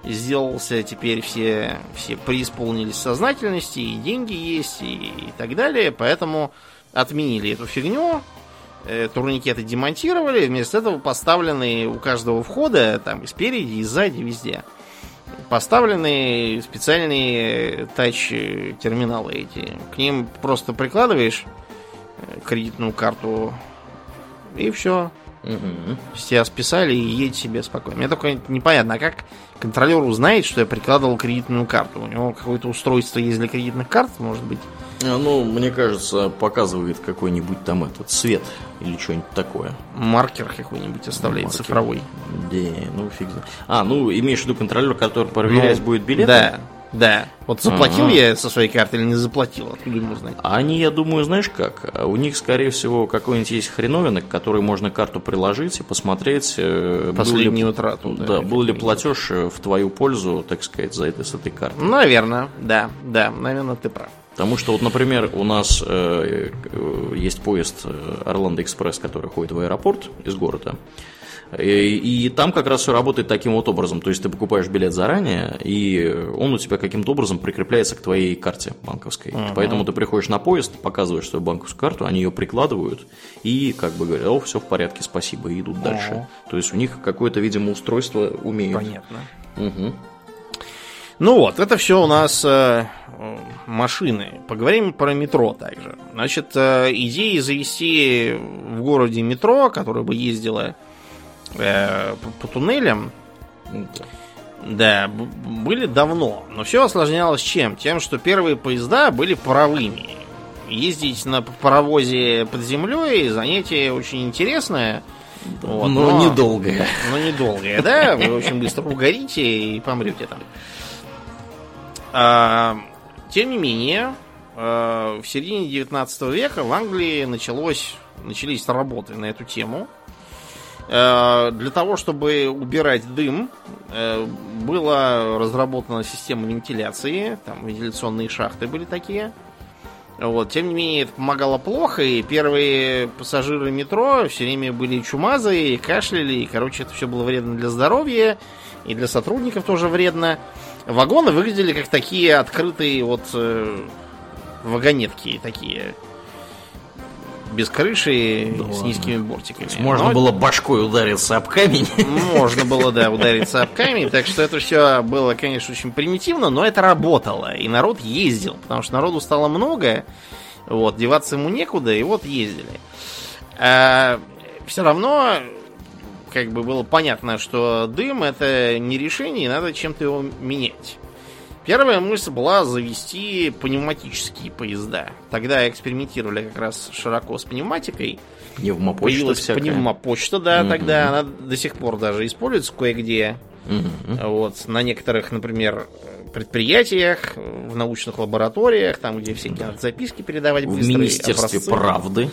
Сделался, теперь все, все преисполнились сознательности, и деньги есть, и, и так далее. Поэтому отменили эту фигню, турникеты демонтировали, вместо этого поставлены у каждого входа, там и спереди, и сзади, везде поставлены специальные тач-терминалы эти. К ним просто прикладываешь э, кредитную карту и все. Угу. Тебя списали и едь себе спокойно. Мне только непонятно, а как контролер узнает, что я прикладывал кредитную карту? У него какое-то устройство есть для кредитных карт, может быть? А, ну, мне кажется, показывает какой-нибудь там этот цвет или что-нибудь такое. Маркер какой-нибудь оставляет Маркер. цифровой. Да, ну фиг знает. А, ну имеешь в виду контролер, который проверять ну, будет билеты? Да. Да. Вот заплатил ага. я со своей карты или не заплатил, откуда ему знать? Они, я думаю, знаешь как? У них, скорее всего, какой-нибудь есть хреновина, к которой можно карту приложить и посмотреть... Э, Последнюю ли, утрату. Да, да был ли платеж э, в твою пользу, так сказать, за это с этой картой. Наверное, да, да, наверное, ты прав. Потому что, вот, например, у нас э, э есть поезд Орландо Экспресс, который ходит в аэропорт из города. И, и там как раз все работает таким вот образом. То есть ты покупаешь билет заранее, и он у тебя каким-то образом прикрепляется к твоей карте банковской. Uh-huh. Поэтому ты приходишь на поезд, показываешь свою банковскую карту, они ее прикладывают и как бы говорят, о, все в порядке, спасибо, и идут uh-huh. дальше. То есть у них какое-то, видимо, устройство умеют. Понятно. Угу. Ну вот, это все у нас э, машины. Поговорим про метро также. Значит, э, идеи завести в городе метро, которое бы ездило э, по, по туннелям, да, были давно. Но все осложнялось чем? Тем, что первые поезда были паровыми. Ездить на паровозе под землей занятие очень интересное. Вот, но, но недолгое. Но недолгое, да. Вы очень быстро угорите и помрете там. А, тем не менее, а, в середине 19 века в Англии началось, начались работы на эту тему. Э, для того, чтобы убирать дым, была разработана система вентиляции. Там вентиляционные шахты были такие. Вот. Тем не менее, это помогало плохо, и первые пассажиры метро все время были чумазые, кашляли, и, короче, это все было вредно для здоровья, и для сотрудников тоже вредно. Вагоны выглядели как такие открытые вот э, вагонетки такие без крыши, да с низкими бортиками. Можно Но... было башкой удариться об камень. Можно было, да, удариться об камень. Так что это все было, конечно, очень примитивно, но это работало. И народ ездил, потому что народу стало много. Вот, деваться ему некуда, и вот ездили. А, все равно, как бы было понятно, что дым это не решение, и надо чем-то его менять. Первая мысль была завести пневматические поезда. Тогда экспериментировали как раз широко с пневматикой. Пневмопочта Появилась всякая. пневмопочта, да, mm тогда она до сих пор даже используется кое-где. mm Вот, на некоторых, например, предприятиях, в научных лабораториях, там, где всякие надо записки передавать В Министерстве образцы. правды.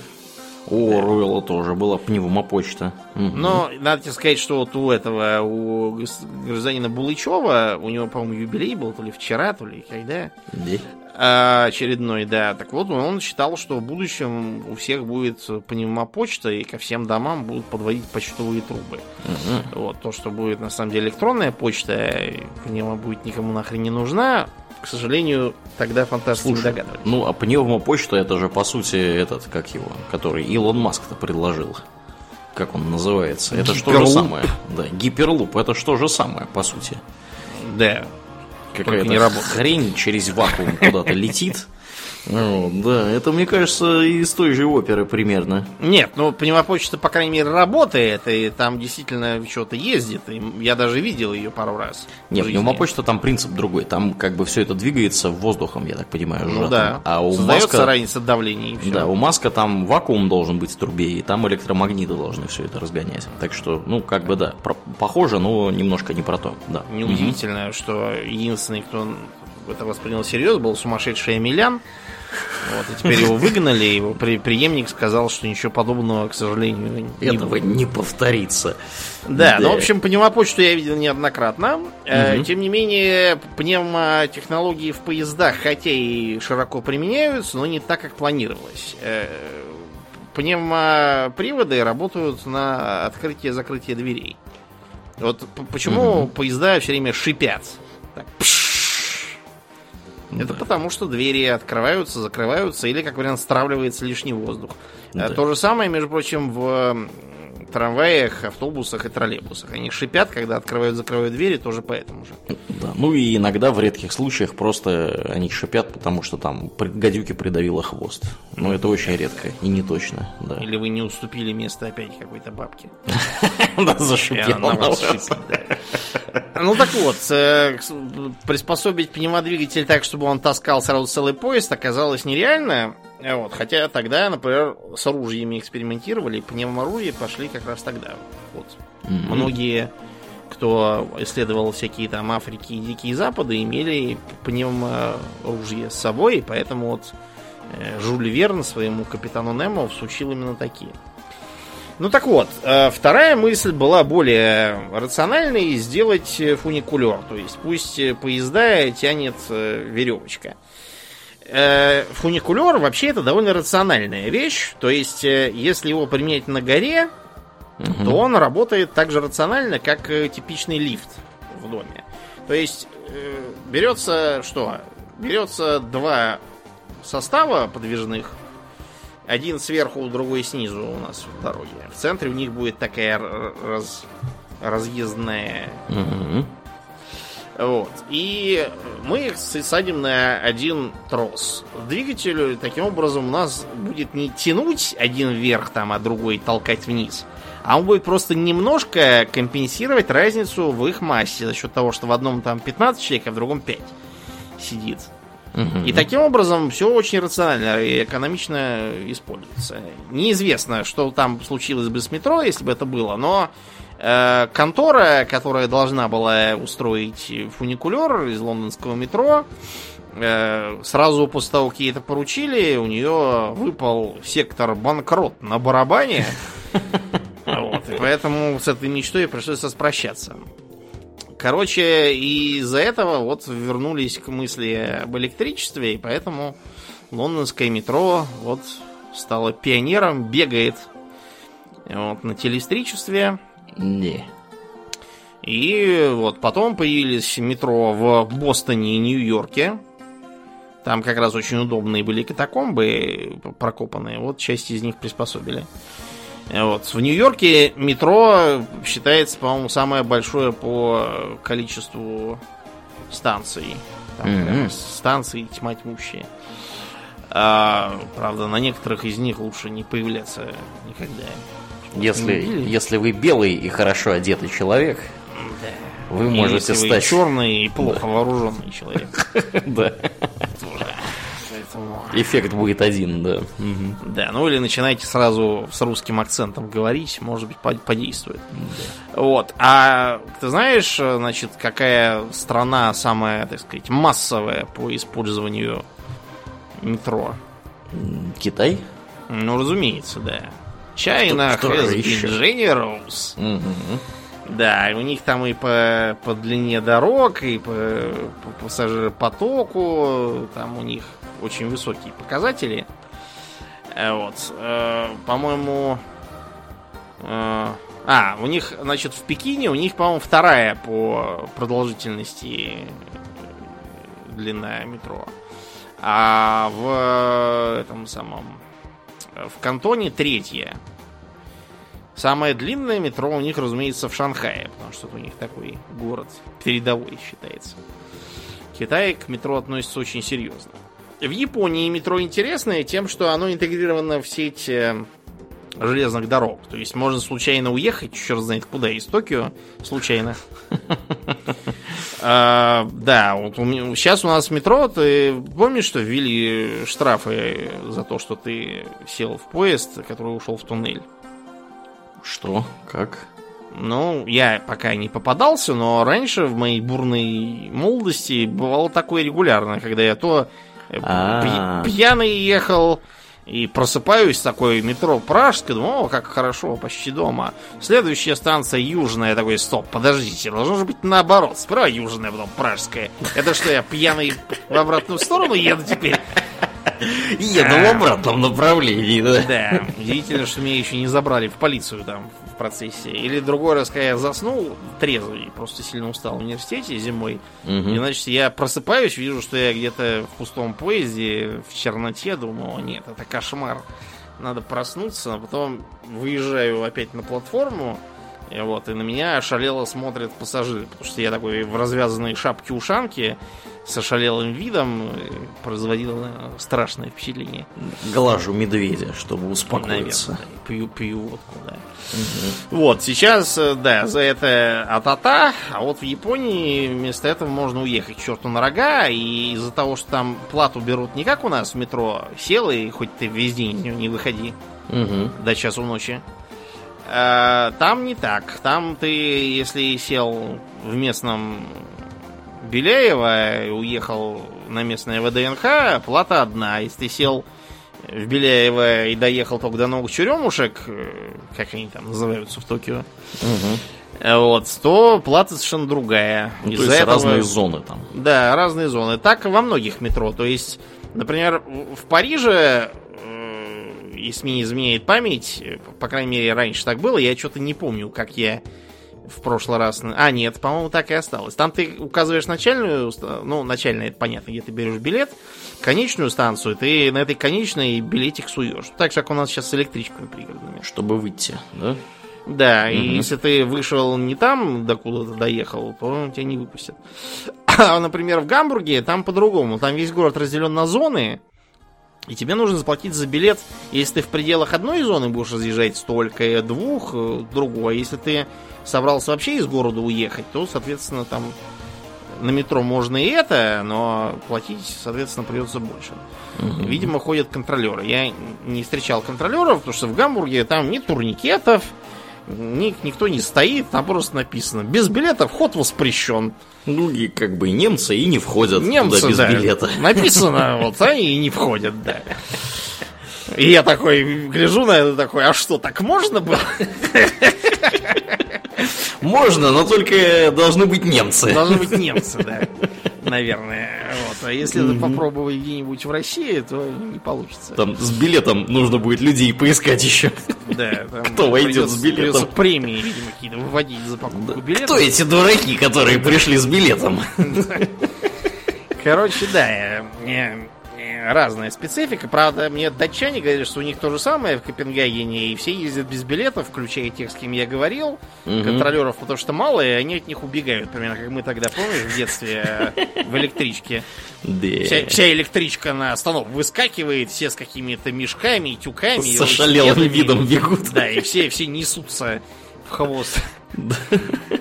У Руэлла тоже была пневмопочта. Но надо тебе сказать, что вот у этого, у гражданина Булычева, у него, по-моему, юбилей был то ли вчера, то ли когда. Да. А, очередной, да. Так вот, он считал, что в будущем у всех будет пневмопочта, и ко всем домам будут подводить почтовые трубы. Угу. Вот, то, что будет на самом деле электронная почта, пневма будет никому нахрен не нужна, к сожалению, тогда фантасты не догадывались. Ну, а пневмопочта это же, по сути, этот, как его, который Илон Маск-то предложил. Как он называется? Это что же самое? Да, гиперлуп, это что же самое, по сути? Да. Какая-то хрень через вакуум куда-то летит ну, да, это, мне кажется, из той же оперы примерно. Нет, ну, пневмопочта, по крайней мере, работает, и там действительно что-то ездит. И я даже видел ее пару раз. Нет, пневмопочта там принцип другой. Там как бы все это двигается воздухом, я так понимаю, сжатым. Ну да. А у Создается Маска... разница давления. Да, у Маска там вакуум должен быть в трубе, и там электромагниты должны все это разгонять. Так что, ну, как бы да, про... похоже, но немножко не про то. Да. Неудивительно, угу. что единственный, кто это воспринял всерьез, был сумасшедший Эмилян. Вот, и теперь его выгнали, его при, преемник сказал, что ничего подобного, к сожалению, не Этого не повторится. Да, да, ну, в общем, пневмопочту я видел неоднократно. Угу. Тем не менее, пневмотехнологии в поездах, хотя и широко применяются, но не так, как планировалось. Э, пневмоприводы работают на открытие-закрытие дверей. Вот почему угу. поезда все время шипят. Так, пш это потому, что двери открываются, закрываются, или, как вариант, стравливается лишний воздух. Да. То же самое, между прочим, в трамваях, автобусах и троллейбусах. Они шипят, когда открывают, закрывают двери, тоже поэтому же. Да. Ну и иногда в редких случаях просто они шипят, потому что там гадюки придавило хвост. Но это очень редко и не точно. Да. Или вы не уступили место опять какой-то бабке. Она зашипела. Ну так вот, э, приспособить пневмодвигатель так, чтобы он таскал сразу целый поезд, оказалось нереально. Вот, хотя тогда, например, с оружиями экспериментировали, пневморужие пошли как раз тогда. Вот. Mm-hmm. Многие кто исследовал всякие там Африки и Дикие Запады, имели пневморужье с собой, и поэтому вот э, Жюль Верн своему капитану Немо всучил именно такие. Ну так вот, э, вторая мысль была более рациональной сделать фуникулер. То есть пусть поезда тянет веревочка. Фуникулер вообще это довольно рациональная вещь. То есть, если его применять на горе, угу. то он работает так же рационально, как э, типичный лифт в доме. То есть э, берется что? Берется два состава подвижных. Один сверху, другой снизу у нас в дороге. В центре у них будет такая раз, разъездная. Угу. Вот. И мы их садим на один трос. Двигатель таким образом у нас будет не тянуть один вверх, там, а другой толкать вниз, а он будет просто немножко компенсировать разницу в их массе за счет того, что в одном там 15 человек, а в другом 5 сидит. И таким образом все очень рационально и экономично используется. Неизвестно, что там случилось бы с метро, если бы это было, но э, контора, которая должна была устроить фуникулер из лондонского метро, э, сразу после того, как ей это поручили, у нее выпал сектор банкрот на барабане. Вот, и поэтому с этой мечтой пришлось распрощаться. Короче, из-за этого вот вернулись к мысли об электричестве, и поэтому лондонское метро вот стало пионером, бегает вот, на телеэлектричестве. Не. И вот потом появились метро в Бостоне и Нью-Йорке. Там как раз очень удобные были катакомбы прокопанные. Вот часть из них приспособили. Вот. В Нью-Йорке метро считается, по-моему, самое большое по количеству станций. Там mm-hmm. станции тьма тьмущие. А, правда, на некоторых из них лучше не появляться никогда. Если, если вы белый и хорошо одетый человек, да. вы и можете если стать... Вы черный и плохо да. вооруженный человек. Да. Эффект будет один, да. Угу. Да, ну или начинайте сразу с русским акцентом говорить, может быть, подействует. Да. Вот. А ты знаешь, значит, какая страна самая, так сказать, массовая по использованию метро? Китай? Ну, разумеется, да. China Кто, has been generous. Угу. Да, у них там и по, по длине дорог, и по, по пассажиропотоку, там у них очень высокие показатели. Э, вот. Э, по-моему... Э, а, у них, значит, в Пекине у них, по-моему, вторая по продолжительности длина метро. А в этом самом... В Кантоне третья. Самое длинное метро у них, разумеется, в Шанхае, потому что у них такой город передовой считается. Китай к метро относится очень серьезно. В Японии метро интересное тем, что оно интегрировано в сеть э, железных дорог. То есть можно случайно уехать, черт знает куда, из Токио, случайно. А, да, вот сейчас у нас метро, ты помнишь, что ввели штрафы за то, что ты сел в поезд, который ушел в туннель? Что? Как? Ну, я пока не попадался, но раньше в моей бурной молодости бывало такое регулярно, когда я то а. Пьяный ехал, и просыпаюсь такой метро Пражское, думаю, о, как хорошо, почти дома. Следующая станция Южная, такой, стоп, подождите, должно же быть наоборот. Сперва Южная, потом Пражская. Это что, я пьяный в обратную сторону еду теперь? Еду в обратном направлении, да. Да, удивительно, что меня еще не забрали в полицию там процессе. Или другой раз, когда я заснул трезвый, просто сильно устал в университете зимой. Угу. И, значит, я просыпаюсь, вижу, что я где-то в пустом поезде, в черноте, думаю, нет, это кошмар. Надо проснуться, а потом выезжаю опять на платформу, и вот, и на меня ошалело смотрят пассажиры, потому что я такой в развязанной шапке-ушанке, с ошалелым видом, производил страшное впечатление. Глажу медведя, чтобы успокоиться. Наверное, пью, пью водку, да. Угу. Вот, сейчас, э, да, за это атата, а вот в Японии вместо этого можно уехать к черту на рога, и из-за того, что там плату берут не как у нас в метро, сел и хоть ты весь день не выходи угу. до часу ночи, Э, там не так. Там ты, если сел в местном Беляева и уехал на местное ВДНХ, плата одна. Если ты сел в Беляево и доехал только до новых черемушек, э, как они там называются в Токио, угу. вот, то плата совершенно другая. Ну, то есть этого... разные зоны там. Да, разные зоны. Так во многих метро. То есть, например, в Париже если не изменяет память, по крайней мере, раньше так было, я что-то не помню, как я в прошлый раз... А, нет, по-моему, так и осталось. Там ты указываешь начальную... Ну, начальная, это понятно, где ты берешь билет. Конечную станцию, ты на этой конечной билетик суешь. Так же, как у нас сейчас с электричками пригородными. Чтобы выйти, да? Да, угу. и если ты вышел не там, докуда ты доехал, то тебя не выпустят. А, например, в Гамбурге там по-другому. Там весь город разделен на зоны, и тебе нужно заплатить за билет, если ты в пределах одной зоны будешь разъезжать столько, двух, э, другой. Если ты собрался вообще из города уехать, то, соответственно, там на метро можно и это, но платить, соответственно, придется больше. Угу. Видимо, ходят контролеры. Я не встречал контролеров, потому что в Гамбурге там ни турникетов, ни, никто не стоит, там просто написано без билета вход воспрещен. Ну, и как бы немцы и не входят немцы, туда без да, билета. Написано, вот они и не входят, да. И я такой, гляжу на это такой, а что, так можно было? Можно, но только должны быть немцы. Должны быть немцы, да. Наверное. Вот. А если mm-hmm. попробовать где-нибудь в России, то не получится. Там с билетом нужно будет людей поискать еще. Да, там Кто войдет с билетом? премии, видимо, какие-то выводить за покупку билета. Кто эти дураки, которые пришли с билетом? Короче, да, разная специфика. Правда, мне датчане говорили, что у них то же самое в Копенгагене, и все ездят без билетов, включая тех, с кем я говорил. Угу. Контролеров потому что мало, и они от них убегают. Примерно как мы тогда, помнишь, в детстве в электричке. Вся, электричка на остановку выскакивает, все с какими-то мешками, тюками. С ошалелым видом бегут. Да, и все несутся в хвост.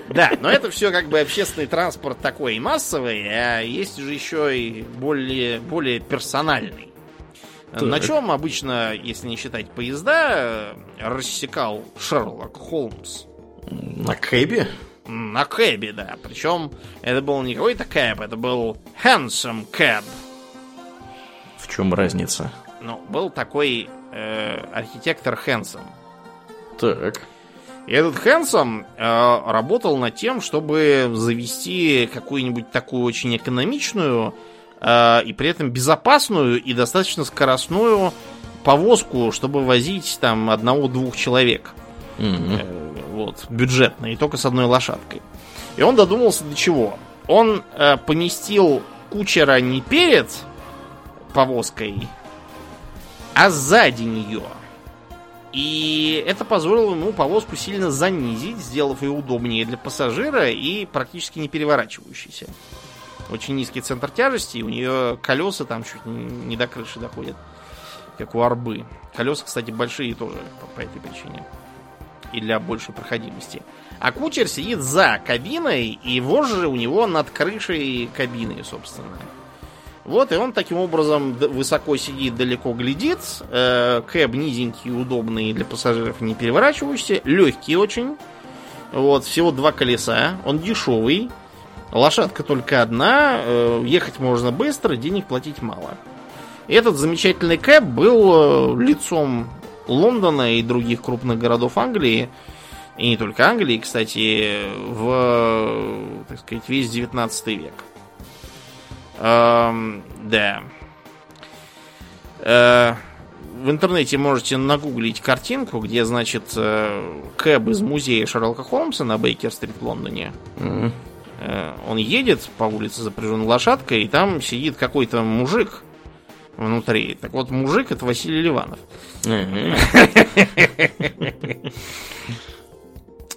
Да, но это все как бы общественный транспорт такой и массовый, а есть же еще и более, более персональный. Так. На чем обычно, если не считать поезда, рассекал Шерлок Холмс? На кэбе? На кэбе, да. Причем это был не какой-то кэб, это был handsome cab. В чем разница? Ну, был такой э, архитектор Хэнсом. Так. И этот Хэнсом э, работал над тем, чтобы завести какую-нибудь такую очень экономичную э, и при этом безопасную и достаточно скоростную повозку, чтобы возить там одного-двух человек. Mm-hmm. Э, вот, бюджетно, и только с одной лошадкой. И он додумался до чего? Он э, поместил кучера не перед повозкой, а сзади нее. И это позволило ему повозку сильно занизить, сделав ее удобнее для пассажира и практически не переворачивающейся. Очень низкий центр тяжести, у нее колеса там чуть не до крыши доходят, как у арбы. Колеса, кстати, большие тоже по, по этой причине. И для большей проходимости. А кучер сидит за кабиной, и вожжи у него над крышей кабины, собственно. Вот, и он таким образом высоко сидит, далеко глядит. Э, кэб низенький, удобный для пассажиров, не переворачивающийся. Легкий очень. Вот, всего два колеса. Он дешевый. Лошадка только одна. Э, ехать можно быстро, денег платить мало. Этот замечательный кэб был э, лицом Лондона и других крупных городов Англии. И не только Англии, кстати, в, так сказать, весь 19 век. Эм, да. Э, в интернете можете нагуглить картинку, где, значит, э, Кэб из музея Шерлока Холмса на Бейкер-стрит в Лондоне. Mm-hmm. Э, он едет по улице запряженной лошадкой, и там сидит какой-то мужик внутри. Так вот, мужик это Василий Ливанов. Mm-hmm.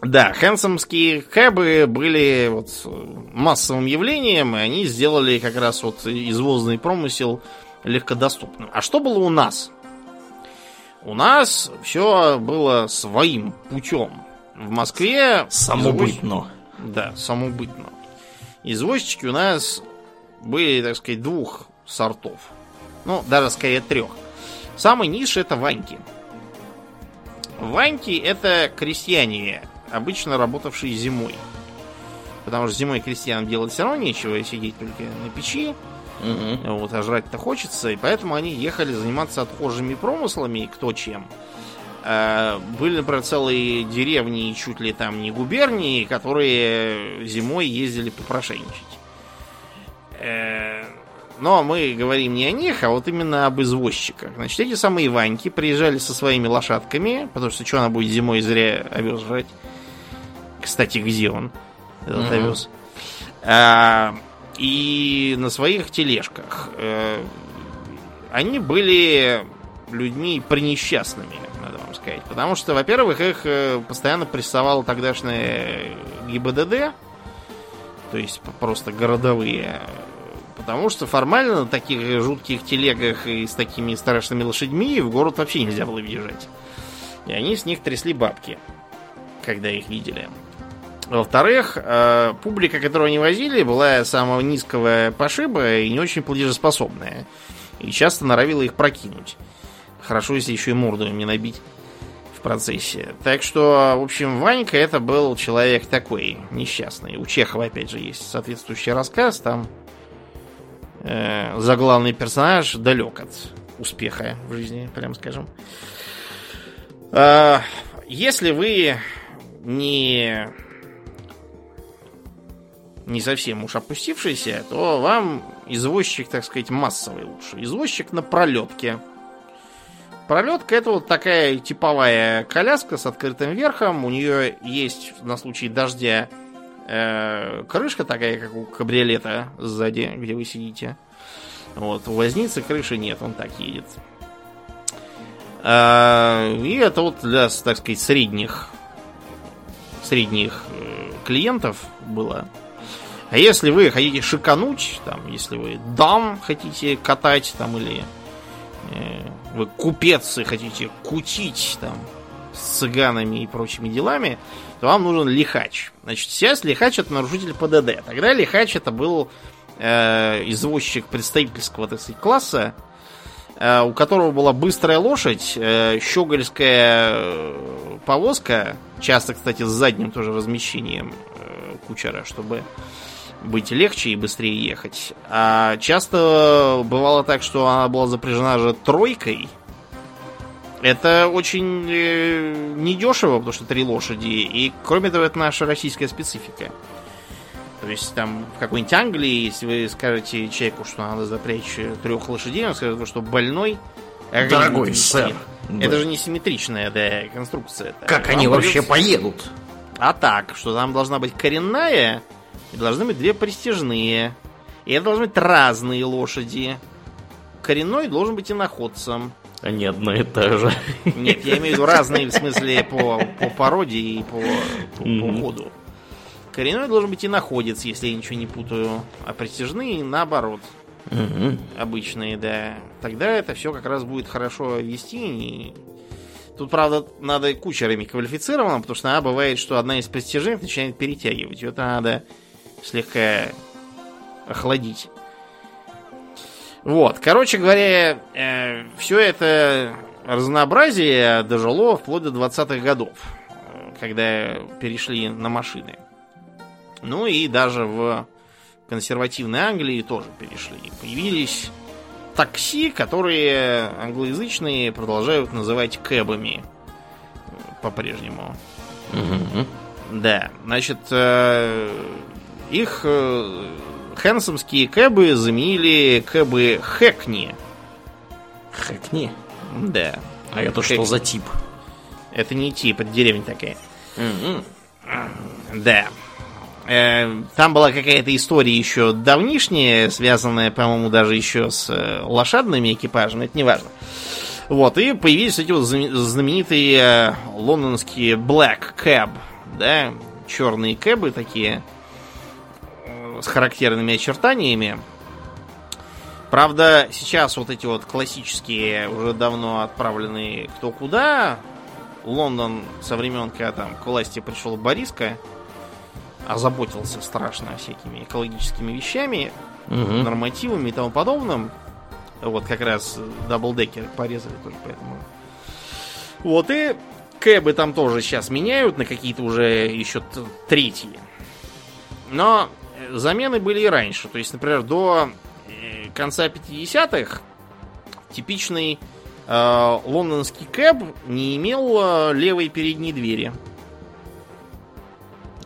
Да, хэнсомские кэбы были вот массовым явлением, и они сделали как раз вот извозный промысел легкодоступным. А что было у нас? У нас все было своим путем. В Москве... Самобытно. Извоз... Да, самобытно. Извозчики у нас были, так сказать, двух сортов. Ну, даже скорее трех. Самый низший это Ваньки. Ваньки это крестьяне, обычно работавшие зимой. Потому что зимой крестьянам делать все равно нечего, сидеть только на печи. Мгм. Вот, а жрать-то хочется, и поэтому они ехали заниматься отхожими промыслами, кто чем. Э, Были, например, целые деревни, чуть ли там не губернии, которые зимой ездили попрошайничать. Э, Но мы говорим не о них, а вот именно об извозчиках. Значит, эти самые Ваньки приезжали со своими лошадками, потому что что она будет зимой зря овес жрать. Кстати, где он? Этот Мгм. овес. А, и на своих тележках. Э, Они были людьми пренесчастными, надо вам сказать. Потому что, во-первых, их э, постоянно прессовало тогдашнее ГИБДД, то есть просто городовые. Потому что формально на таких жутких телегах и с такими страшными лошадьми в город вообще нельзя было въезжать. И они с них трясли бабки, когда их видели. Во-вторых, э, публика, которую они возили, была самого низкого пошиба и не очень платежеспособная. И часто норовила их прокинуть. Хорошо, если еще и морду им не набить в процессе. Так что, в общем, Ванька это был человек такой, несчастный. У Чехова, опять же, есть соответствующий рассказ. Там э, заглавный персонаж далек от успеха в жизни, прям скажем. А, если вы не не совсем уж опустившийся, то вам извозчик, так сказать, массовый лучше. Извозчик на пролетке. Пролетка это вот такая типовая коляска с открытым верхом. У нее есть на случай дождя э, крышка такая, как у кабриолета сзади, где вы сидите. Вот, у возницы крыши нет, он так едет. А, и это вот для, так сказать, средних средних э, клиентов было. А если вы хотите шикануть, там, если вы дам хотите катать, там, или э, вы купец и хотите кутить, там, с цыганами и прочими делами, то вам нужен лихач. Значит, сейчас лихач это нарушитель ПДД. Тогда лихач это был э, извозчик представительского, так сказать, класса, э, у которого была быстрая лошадь, э, щегольская э, повозка, часто, кстати, с задним тоже размещением э, кучера, чтобы быть легче и быстрее ехать. А часто бывало так, что она была запряжена же тройкой. Это очень э, недешево, потому что три лошади. И кроме того, это наша российская специфика. То есть там в какой-нибудь Англии, если вы скажете человеку, что надо запрячь трех лошадей, он скажет, что больной. Дорогой сэр. Это же не симметричная да, конструкция. Как Вам они вообще придется- поедут? а так, что там должна быть коренная, и должны быть две престижные. И это должны быть разные лошади. Коренной должен быть иноходцем. Они одно и то же. Нет, я имею в виду разные в смысле по, по породе и по, по, по ходу. Коренной должен быть иноходец, если я ничего не путаю. А престижные наоборот. Мгм. Обычные, да. Тогда это все как раз будет хорошо вести. и- Тут, правда, надо кучерами квалифицированным, потому что иногда бывает, что одна из престижных начинает перетягивать. Ее надо слегка охладить. Вот, короче говоря, все это разнообразие дожило вплоть до 20-х годов, э, когда перешли на машины. Ну и даже в консервативной Англии тоже перешли. Появились такси, которые англоязычные продолжают называть кэбами э, по-прежнему. Мгм. Да, значит, э, их э, хэнсомские кэбы заменили кэбы Хэкни. Хэкни. Да. А это что Хэкни. за тип? Это не тип, это деревня такая. Да. Э, Там была какая-то история еще давнишняя, связанная, по-моему, даже еще с э, лошадными экипажами, это не важно. Вот, и появились эти вот знаме- знаменитые лондонские Black Cab, да, черные кэбы такие, с характерными очертаниями. Правда, сейчас вот эти вот классические, уже давно отправленные кто куда, Лондон со времен, когда там к власти пришел Бориска, озаботился страшно всякими экологическими вещами, Мгм. нормативами и тому подобным. Вот как раз даблдекер порезали тоже поэтому. Вот и кэбы там тоже сейчас меняют на какие-то уже еще третьи. Но замены были и раньше. То есть, например, до э, конца 50-х типичный э, лондонский кэб не имел э, левой передней двери.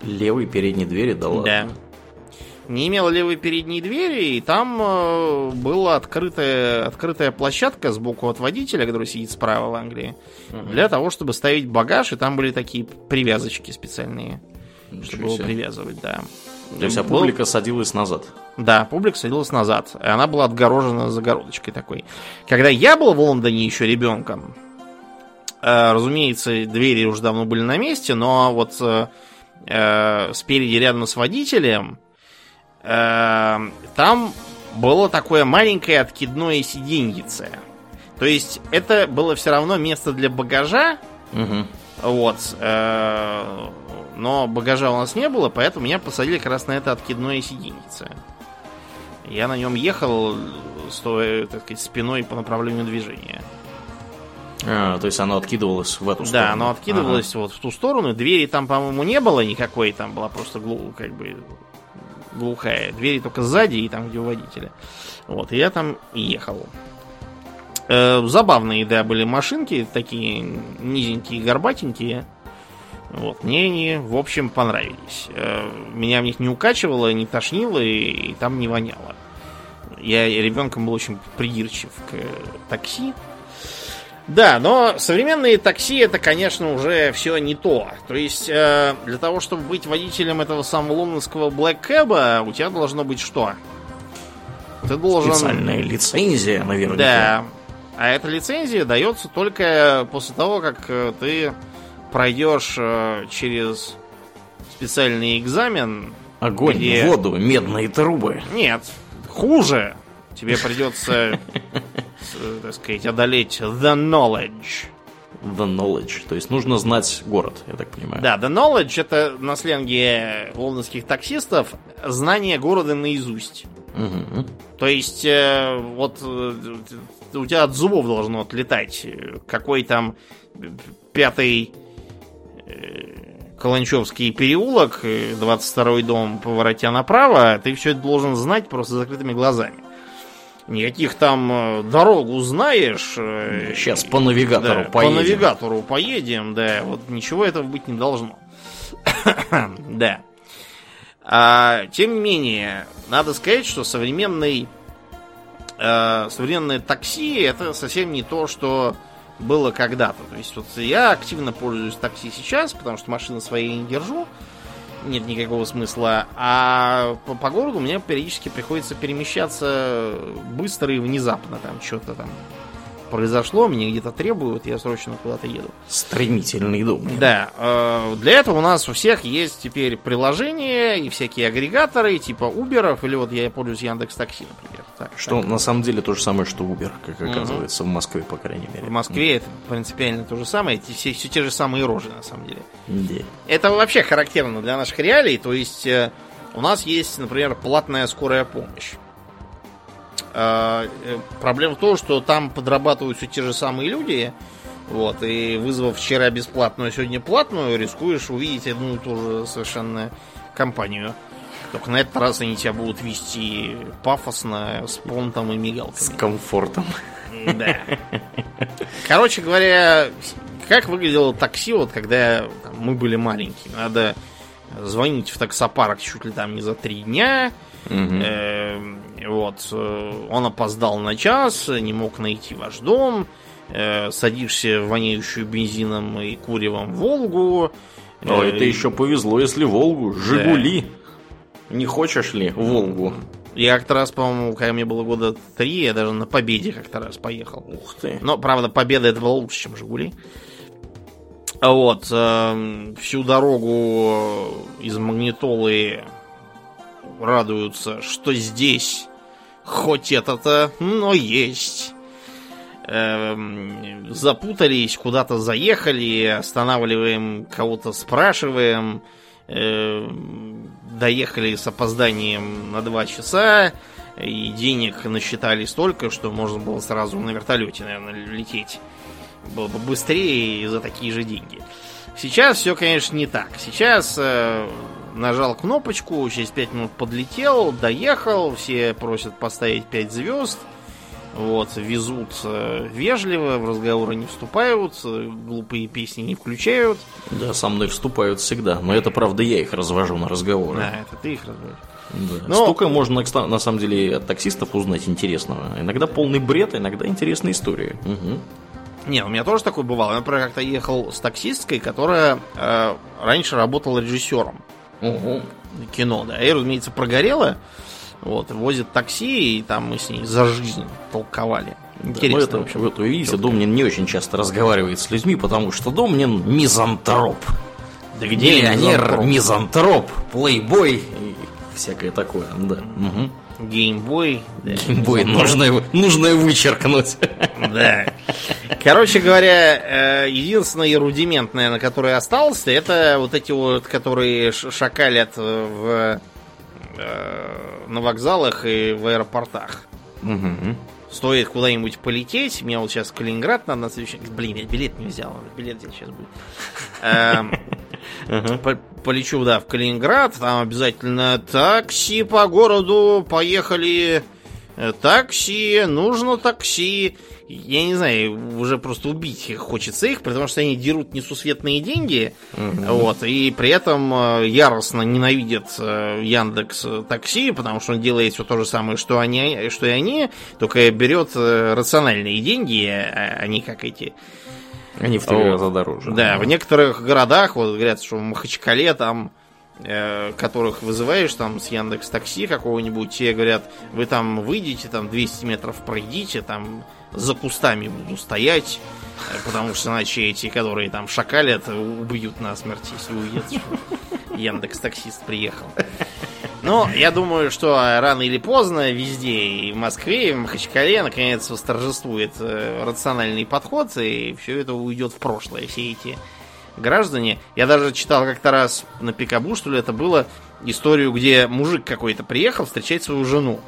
Левой передней двери, да ладно? Да. Не имел левой передней двери, и там э, была открытая, открытая площадка сбоку от водителя, который сидит справа в Англии, угу. для того, чтобы ставить багаж, и там были такие привязочки специальные, Ничего чтобы его привязывать, да. То есть, а публика был... садилась назад? Да, публика садилась назад. И она была отгорожена загородочкой такой. Когда я был в Лондоне еще ребенком, э, разумеется, двери уже давно были на месте, но вот э, э, спереди рядом с водителем э, там было такое маленькое откидное сиденьице. То есть это было все равно место для багажа. Угу. Вот. Э, но багажа у нас не было, поэтому меня посадили как раз на это откидное сиденьице. Я на нем ехал, стоя, так сказать, спиной по направлению движения. А, то есть оно откидывалось в эту сторону. Да, оно откидывалось ага. вот в ту сторону. Двери там, по-моему, не было никакой, там была просто глу, как бы глухая. Двери только сзади и там, где у водителя. Вот, и я там ехал. Э, забавные, да, были машинки, такие низенькие, горбатенькие. Вот, мне они, в общем, понравились. Э, меня в них не укачивало, не тошнило и, и там не воняло. Я ребенком был очень придирчив к такси. Да, но современные такси это, конечно, уже все не то. То есть, э, для того, чтобы быть водителем этого самого лондонского Black Cab, у тебя должно быть что? Ты должен... Специальная лицензия, наверное. Да. А эта лицензия дается только после того, как э, ты пройдешь э, через специальный экзамен. Огонь, где... воду, медные трубы. Нет, хуже. Тебе придется, так сказать, одолеть the knowledge. The knowledge. То есть нужно знать город, я так понимаю. Да, the knowledge это на сленге лондонских таксистов знание города наизусть. Угу. То есть, э, вот э, у тебя от зубов должно отлетать, какой там пятый Каланчевский переулок, 22 дом, поворотя направо, ты все это должен знать просто закрытыми глазами. Никаких там э, дорогу знаешь. Сейчас по навигатору да, поедем. По навигатору поедем, да. Вот ничего этого быть не должно. да. А, тем не менее, надо сказать, что современный э, современное такси это совсем не то, что было когда-то. То есть вот я активно пользуюсь такси сейчас, потому что машины своей не держу. Нет никакого смысла. А по, по городу мне периодически приходится перемещаться быстро и внезапно. Там что-то там произошло, меня где-то требуют, я срочно куда-то еду. Стремительный дом. Да. Э, для этого у нас у всех есть теперь приложения и всякие агрегаторы, типа Uber, или вот я пользуюсь Яндекс Такси, например. Так, что так. на самом деле то же самое, что Uber, как оказывается, угу. в Москве, по крайней мере. В Москве это принципиально то же самое, все, все те же самые рожи, на самом деле. Да. Это вообще характерно для наших реалий, то есть э, у нас есть, например, платная скорая помощь. Э, проблема в том, что там подрабатывают все те же самые люди. Вот, и вызвав вчера бесплатную, а сегодня платную, рискуешь увидеть одну и ту же совершенно компанию. Только на этот раз они тебя будут вести пафосно, с понтом и мигалками. С комфортом. Да. Короче говоря, как выглядело такси, вот когда мы были маленькие. Надо звонить в таксопарк чуть ли там не за три дня, Угу. Вот. Э, он опоздал на час, не мог найти ваш дом. Э, садишься в воняющую бензином и куревом Волгу. Но э, это еще повезло, если Волгу. Жигули. Да. Не хочешь ли Волгу? Я как-то раз, по-моему, когда мне было года три, я даже на Победе как-то раз поехал. Ух ты. Но, правда, Победа это было лучше, чем Жигули. Вот. Э, всю дорогу из Магнитолы радуются, что здесь хоть это-то, но есть. Эм, запутались, куда-то заехали, останавливаем, кого-то спрашиваем. Эм, доехали с опозданием на два часа, и денег насчитали столько, что можно было сразу на вертолете, наверное, лететь было бы быстрее и за такие же деньги. Сейчас все, конечно, не так. Сейчас э, нажал кнопочку, через 5 минут подлетел, доехал, все просят поставить 5 звезд. Вот, везут э, вежливо, в разговоры не вступают, э, глупые песни не включают. Да, со мной вступают всегда, но это правда я их развожу на разговоры. Да, это ты их разводишь. Да. Но- Столько можно, на самом деле, от таксистов узнать интересного. Иногда полный бред, а иногда интересные истории. Мгм. Не, у меня тоже такое бывало. Я, например, как-то ехал с таксисткой, которая э, раньше работала режиссером кино, да, и, разумеется, прогорела. Вот, возит такси, и там мы с ней за жизнь толковали. Интересно, Ну, это, в общем. вот вы видите, Домнин не очень часто разговаривает с людьми, потому что Домнин мизантроп. Да где Миллионер, мизантроп? плейбой и всякое такое, да. Мгм. Геймбой. да, Геймбой мизантроп. нужно, его- нужно его вычеркнуть. Да. Короче говоря, э, единственный рудимент, наверное, который остался, это вот эти вот, которые шакалят в, э, на вокзалах и в аэропортах. Мгм. Стоит куда-нибудь полететь, мне вот сейчас Калининград надо на следующий... Блин, я билет не взял, билет где сейчас будет. Эм, Полечу, да, в Калининград, там обязательно такси по городу, поехали, э, такси, нужно такси. Я не знаю, уже просто убить их хочется их, потому что они дерут несусветные деньги, вот, и при этом э, яростно ненавидят э, Яндекс э, Такси, потому что он делает все то же самое, что они, что и они, только берет рациональные деньги, а не как эти Они в три Вот. раза дороже. да, в некоторых городах, вот говорят, что в Махачкале там, которых вызываешь там с Яндекс Такси какого-нибудь, те говорят, вы там выйдете, там 200 метров пройдите, там за кустами буду стоять, э, потому что иначе эти, которые там шакалят, убьют насмерть, если увидят, Яндекс Таксист приехал. Но я думаю, что рано или поздно везде, и в Москве, и в Махачкале, наконец, восторжествует э, рациональный подход, и все это уйдет в прошлое. Все эти граждане. Я даже читал как-то раз на Пикабу, что ли, это было историю, где мужик какой-то приехал встречать свою жену.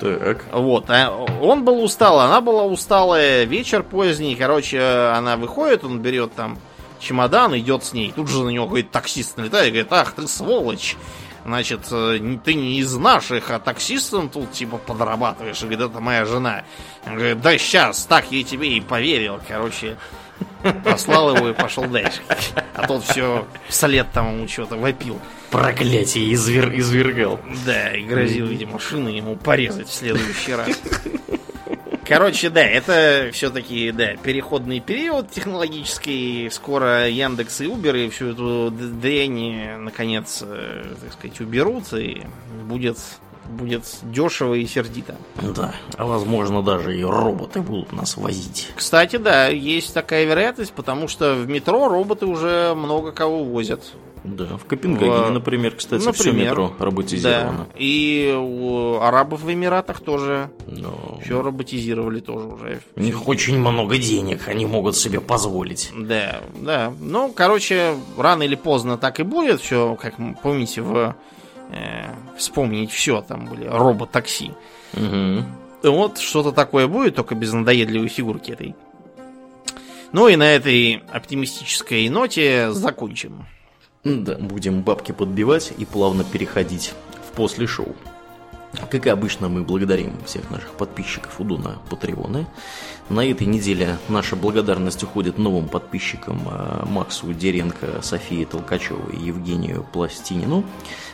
Так. Вот, а он был устал, она была усталая, вечер поздний, короче, она выходит, он берет там чемодан, идет с ней. Тут же на него какой-то таксист налетает и говорит, ах ты сволочь, значит, э, ты не из наших, а таксистом тут типа подрабатываешь. И говорит, это моя жена. Он говорит, да сейчас, так я тебе и поверил, короче. Послал его и пошел дальше. А тот все вслед там ему что-то вопил. Проклятие извер... извергал. Да, и грозил, видимо, шины ему порезать в следующий раз. Короче, да, это все-таки, да, переходный период технологический. Скоро Яндекс и Uber и всю эту дрянь, э, наконец, э, так сказать, уберут, и будет, будет дешево и сердито. Да, а возможно даже и роботы будут нас возить. Кстати, да, есть такая вероятность, потому что в метро роботы уже много кого возят. Да, в Копенгагене, В- например, кстати, все например. метро роботизировано. Да. И у арабов в Эмиратах тоже Но все роботизировали тоже уже. у них очень много денег, они могут себе позволить. Да, да. Ну, короче, рано или поздно так и будет. Все, как помните, в э, вспомнить все, там были робот-такси. Мгм. Вот что-то такое будет, только без надоедливой фигурки этой. Ну и на этой оптимистической ноте закончим. Да, будем бабки подбивать и плавно переходить в после шоу. Как обычно, мы благодарим всех наших подписчиков Уду на Патреоны. На этой неделе наша благодарность уходит новым подписчикам э, Максу Деренко, Софии Толкачевой и Евгению Пластинину.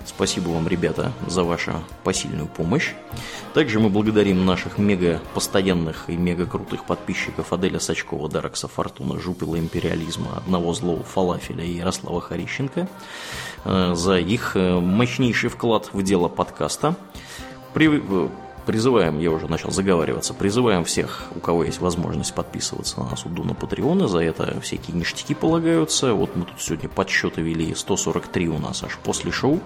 Спасибо вам, ребята, за вашу посильную помощь. Также мы благодарим наших мега постоянных и мега крутых подписчиков Аделя Сачкова, Даракса Фортуна, Жупила Империализма, Одного Злого Фалафеля и Ярослава Харищенко э, за их э, мощнейший вклад в дело подкаста. При- Призываем, я уже начал заговариваться, призываем всех, у кого есть возможность подписываться на нас у Дуна Патреона, за это всякие ништяки полагаются. Вот мы тут сегодня подсчеты вели, 143 у нас аж после шоу,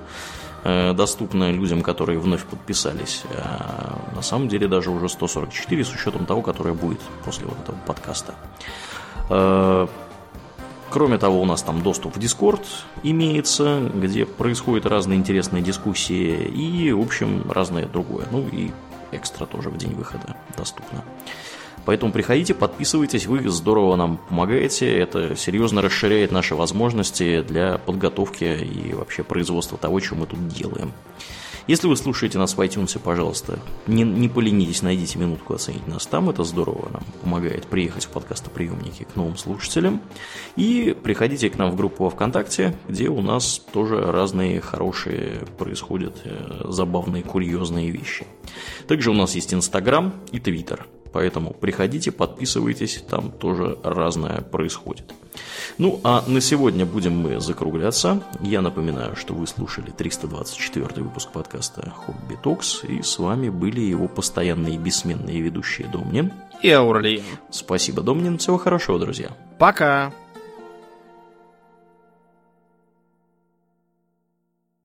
э, доступно людям, которые вновь подписались. А на самом деле даже уже 144 с учетом того, которое будет после вот этого подкаста. Э, Кроме того, у нас там доступ в Discord имеется, где происходят разные интересные дискуссии и, в общем, разное другое. Ну и экстра тоже в день выхода доступно. Поэтому приходите, подписывайтесь, вы здорово нам помогаете. Это серьезно расширяет наши возможности для подготовки и вообще производства того, что мы тут делаем. Если вы слушаете нас в iTunes, пожалуйста, не, не поленитесь, найдите минутку оценить нас там, это здорово нам помогает приехать в подкастоприемники к новым слушателям. И приходите к нам в группу ВКонтакте, где у нас тоже разные хорошие происходят э, забавные, курьезные вещи. Также у нас есть Инстаграм и Твиттер. Поэтому приходите, подписывайтесь, там тоже разное происходит. Ну, а на сегодня будем мы закругляться. Я напоминаю, что вы слушали 324 выпуск подкаста «Хобби Токс», и с вами были его постоянные бессменные ведущие Домнин и Аурлиен. Спасибо, Домнин. Всего хорошего, друзья. Пока.